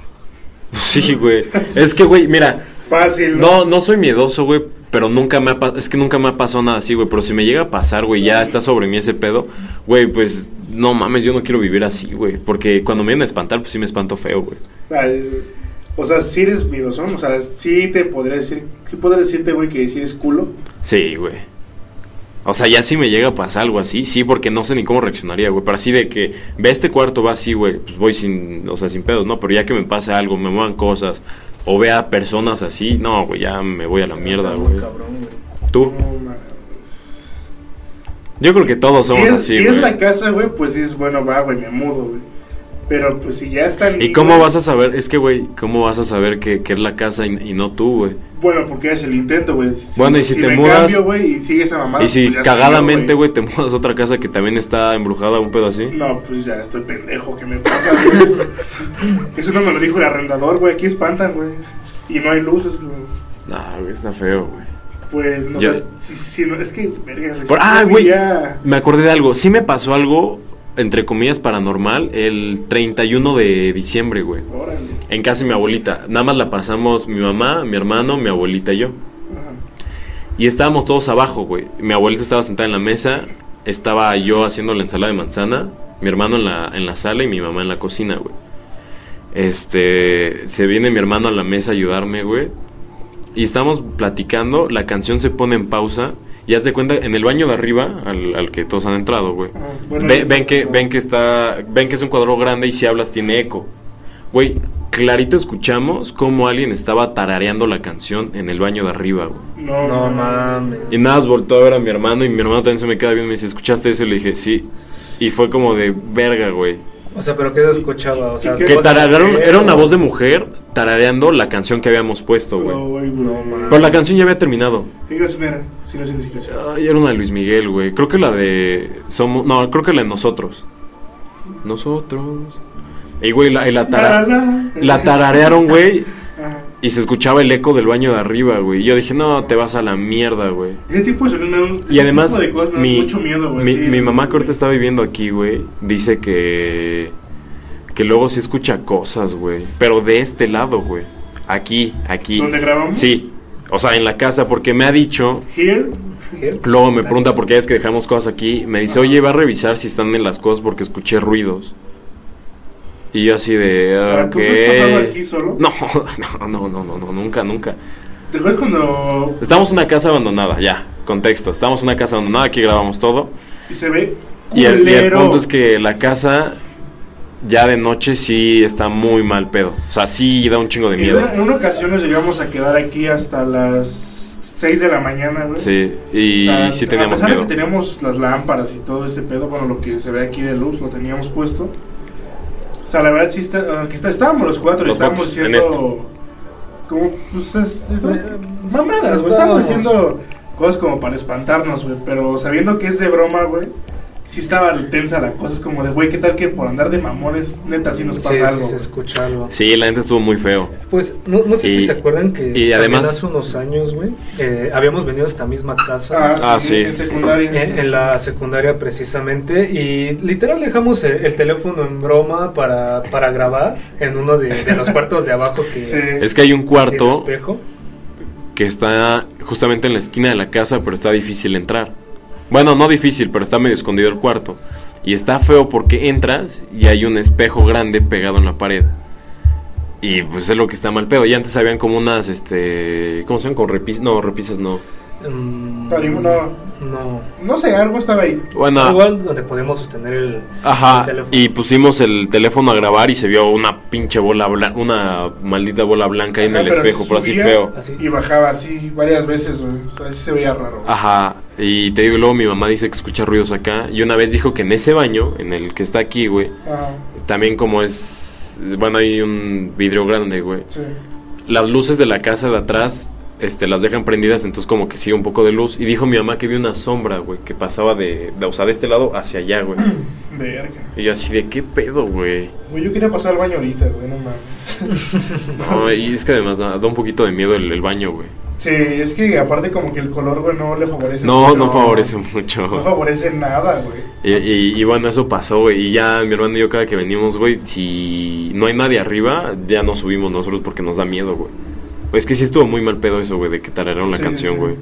Sí, güey. Es que, güey, mira, Fácil, no, no soy miedoso, güey, pero nunca me ha es que nunca me ha pasado nada así, güey, pero si me llega a pasar, güey, ya está sobre mí ese pedo, güey, pues no mames, yo no quiero vivir así, güey, porque cuando me vienen a espantar, pues sí me espanto feo, güey. O sea, si eres miedosón, o sea, sí te podría decir, sí podría decirte, güey, que si eres culo. Sí, güey. O sea, ya si me llega a pasar algo así, sí, porque no sé ni cómo reaccionaría, güey. Pero así de que ve este cuarto, va así, güey, pues voy sin, o sea, sin pedos, ¿no? Pero ya que me pase algo, me muevan cosas, o vea personas así, no, güey, ya me voy a la mierda, güey. ¿Tú? Yo creo que todos somos si es, así, si güey. es la casa, güey, pues dices, bueno, va, güey, me mudo, güey. Pero pues si ya está ¿Y cómo vas a saber? Es que, güey, ¿cómo vas a saber que, que es la casa y, y no tú, güey? Bueno, porque es el intento, güey. Bueno, y si te me mudas- cambio, güey, y sigue esa mamada. y si pues cagadamente, güey, te mudas a otra casa que también está embrujada, un pedo así. No, pues ya estoy pendejo, ¿qué me pasa, güey? (laughs) Eso no me lo dijo el arrendador, güey, aquí espantan, güey. Y no hay luces, güey. Nah, güey, está feo, güey. Pues, no sé, si, si no, es que, verga, Por- si ah, güey. ya- Me acordé de algo. Sí me pasó algo, entre comillas, paranormal, el 31 de diciembre, güey. Órale. En casa de mi abuelita. Nada más la pasamos mi mamá, mi hermano, mi abuelita y yo. Ajá. Y estábamos todos abajo, güey. Mi abuelita estaba sentada en la mesa, estaba yo haciendo la ensalada de manzana, mi hermano en la, en la sala y mi mamá en la cocina, güey. Este, se viene mi hermano a la mesa a ayudarme, güey. Y estamos platicando, la canción se pone en pausa. Y haz de cuenta, en el baño de arriba, al, al que todos han entrado, güey. Ah, bueno, Ve- yo- ven, que, ven que está, ven que es un cuadro grande y si hablas tiene eco. Güey, clarito escuchamos cómo alguien estaba tarareando la canción en el baño de arriba, güey. No, No no, mames. Y nada, más volteó a ver a mi hermano y mi hermano también se me queda viendo y me dice, ¿escuchaste eso? Y le dije, sí. Y fue como de verga, güey. O sea, pero ¿qué se escuchaba? O sea, ¿Y qué Que tararearon, era una voz de mujer tarareando la canción que habíamos puesto, güey. No, güey, No, man. Pero la canción ya había terminado. ¿Qué canción era? Si no es indiscreción. Ay, era una de Luis Miguel, güey. Creo que la de. Somos. No, creo que la de nosotros. Nosotros. Y, güey, la, la, tara- La, tararearon, güey. Y se escuchaba el eco del baño de arriba, güey. Y yo dije, no, te vas a la mierda, güey. Ese tipo de dan- Y además, de cosas mi, mucho miedo, güey. mi, sí, mi mamá que ahorita está viviendo aquí, güey, dice que. Que luego se escucha cosas, güey. Pero de este lado, güey. Aquí, aquí. ¿Dónde grabamos? Sí. O sea, en la casa, porque me ha dicho. Here. Luego me pregunta por qué es que dejamos cosas aquí. Me dice, oye, va a revisar si están en las cosas porque escuché ruidos. Y yo así de. O sea. ¿tú te has pasado aquí solo? (laughs) No, no, no, no, no, no, nunca, nunca. ¿Te acuerdas cuando Estamos en una casa abandonada, ya, contexto. Estamos en una casa abandonada, aquí grabamos todo. y se ve Y el, y el culero? punto es que la casa ya de noche sí está muy mal pedo. O sea, sí da un chingo de miedo. en una ocasión nos llegamos a quedar aquí hasta las 6 de la mañana, güey. Sí, y O sea, sí A teníamos pesar de miedo. que teníamos las lámparas y todo ese pedo, bueno, lo que se ve aquí de luz, lo teníamos puesto. sea, la verdad sí está, ah, que está- estábamos los cuatro y Los estábamos en diciendo como pues es, es- mamadas, güey, Estábamos- estábamos haciendo cosas como para espantarnos, güey, pero sabiendo que es de broma, güey. Sí estaba tensa la cosa, es como de, güey, ¿qué tal que por andar de mamones, neta, sí nos pasa Sí, algo? sí se escucha algo. Sí, la neta estuvo muy feo. Pues no, no sé Y- si se acuerdan que y también además- hace unos años, güey, eh, habíamos venido a esta misma casa. Ah, Ah, sí, sí. en secundaria. En, en la secundaria precisamente y literal dejamos el, el teléfono en broma para, para grabar en uno de, de los cuartos de abajo que Sí. Es que hay un cuarto que está justamente en la esquina de la casa, pero está difícil entrar. Bueno, no difícil, pero está medio escondido el cuarto. Y está feo porque entras y hay un espejo grande pegado en la pared. Y pues es lo que está mal pedo. Y antes habían como unas, este... ¿Cómo se llaman? Con repisas. No, repisas no. Mm, no. no. No sé, algo estaba ahí. Bueno, Igual donde podemos sostener el, el Ajá, teléfono. y pusimos el teléfono a grabar y se vio una pinche bola blanca, una maldita bola blanca ahí en el espejo, pero así feo. Así. Y bajaba así varias veces, güey. O sea, así se veía raro. güey. Ajá, y te digo, luego mi mamá dice que escucha ruidos acá. Y una vez dijo que en ese baño, en el que está aquí, güey, Ajá, también como es. Bueno, hay un vidrio grande, güey. sí. Las luces de la casa de atrás este, las dejan prendidas, entonces como que sigue un poco de luz. Y dijo mi mamá que vio una sombra, güey, que pasaba de, de, o sea, de este lado hacia allá, güey. (clears throat) Verga. Y yo así de, ¿qué pedo, güey? Güey, yo quería pasar al baño ahorita, güey, no mames. (laughs) No, y es que además da, da un poquito de miedo el, el baño, güey. Sí, es que aparte como que el color, güey, no le favorece. No, mucho. no favorece mucho. No favorece nada, güey. Y, y- y bueno, eso pasó, güey. Y ya mi hermano y yo, cada que venimos, güey, si no hay nadie arriba, ya no subimos nosotros porque nos da miedo, güey. Es que sí estuvo muy mal pedo eso, güey, de que tararearon la Sí, sí, canción, sí. güey.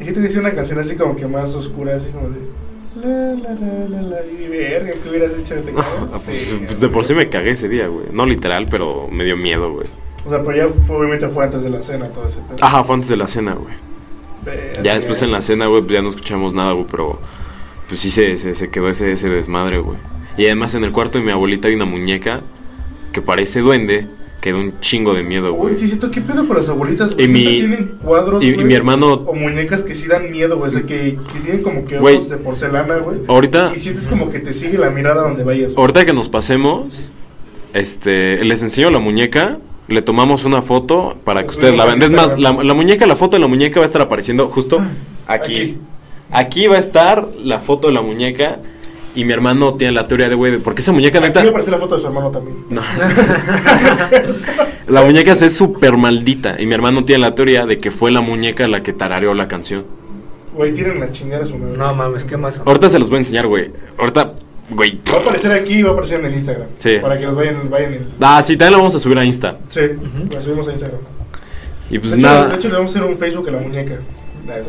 Y que te dice una canción así como que más oscura, así como de... La, la, la, la, la, y verga, ¿qué hubieras hecho? ¿Te (laughs) cagas? Ah, pues, Sí, pues de por sí me cagué ese día, güey. No literal, pero me dio miedo, güey. O sea, pero ya fue, obviamente fue antes de la cena todo ese pedo. Ajá, fue antes de la cena, güey. Ya después en la cena, güey, pues ya no escuchamos nada, güey, pero pues sí se, se, se quedó ese, ese desmadre, güey. Y además en el cuarto de mi abuelita hay una muñeca que parece duende, que da un chingo de miedo, Uy, güey. sí, siento, ¿qué pedo con las abuelitas? güey? Y mi- tienen cuadros, y- mi hermano- O muñecas que sí dan miedo, güey. O sea, que, que tienen como que Güey. ojos de porcelana, güey. Ahorita- Y sientes como que te sigue la mirada donde vayas. güey. Ahorita que nos pasemos, este, les enseño la muñeca, le tomamos una foto para que Lo ustedes la vean. Es más, la, la muñeca, la foto de la muñeca va a estar apareciendo justo aquí. Aquí. Aquí va a estar la foto de la muñeca y mi hermano tiene la teoría de, güey, porque esa muñeca neta... me aparece la foto de su hermano también. No. (laughs) la muñeca se es súper maldita y mi hermano tiene la teoría de que fue la muñeca la que tarareó la canción. Güey, tienen la chingada a su madre. No mames, ¿qué más? Ahorita se los voy a enseñar, güey. Ahorita, güey. Va a aparecer aquí y va a aparecer en el Instagram. Sí. Para que los vayan, vayan en... Ah, sí, también la vamos a subir a Insta. Sí, la subimos a Instagram. Y pues de, hecho, nada. de hecho, le vamos a hacer un Facebook a la muñeca.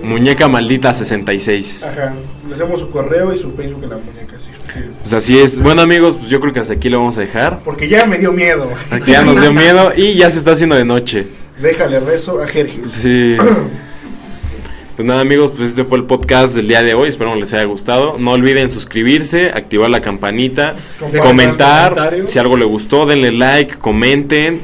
Muñeca maldita 66. Ajá. Le hacemos su correo y su Facebook a la muñeca. Sí, sí. Pues así es. Bueno amigos, pues yo creo que hasta aquí lo vamos a dejar. Porque ya me dio miedo. Aquí ya nos dio miedo y ya se está haciendo de noche. Déjale rezo a Jerjes. Sí. Pues nada amigos, pues este fue el podcast del día de hoy, espero les haya gustado. No olviden suscribirse, activar la campanita, comentar, si algo le gustó, denle like, comenten.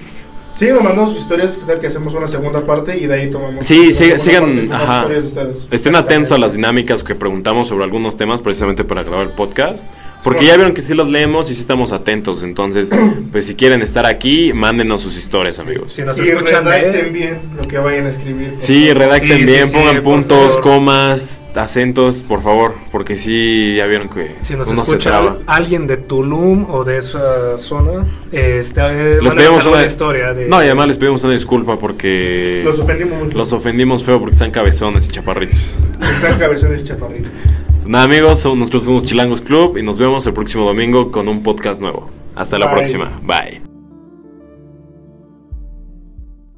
Sigan mandando sus historias, que tal que hacemos una segunda parte y de ahí tomamos. Sí, sigan- ajá. historias de ustedes. Estén atentos a las dinámicas que preguntamos sobre algunos temas precisamente para grabar el podcast. Porque ya vieron que sí los leemos y sí estamos atentos. Entonces, (clears throat) pues si quieren estar aquí, mándenos sus historias, amigos. Si nos Y escuchan redacten bien lo que vayan a escribir. Sí, redacten Sí, bien, sí, pongan puntos, comas, acentos, por favor. Porque sí, ya vieron que Si nos uno se traba. alguien de Tulum o de esa zona, este, eh, Les pedimos una historia de... No, y además les pedimos una disculpa porque Los ofendimos mucho. los ofendimos feo porque están cabezones y chaparritos. Están cabezones chaparritos. Nada, amigos, son- nosotros fuimos Chilangos Club y nos vemos el próximo domingo con un podcast nuevo. Hasta la Bye. próxima. Bye.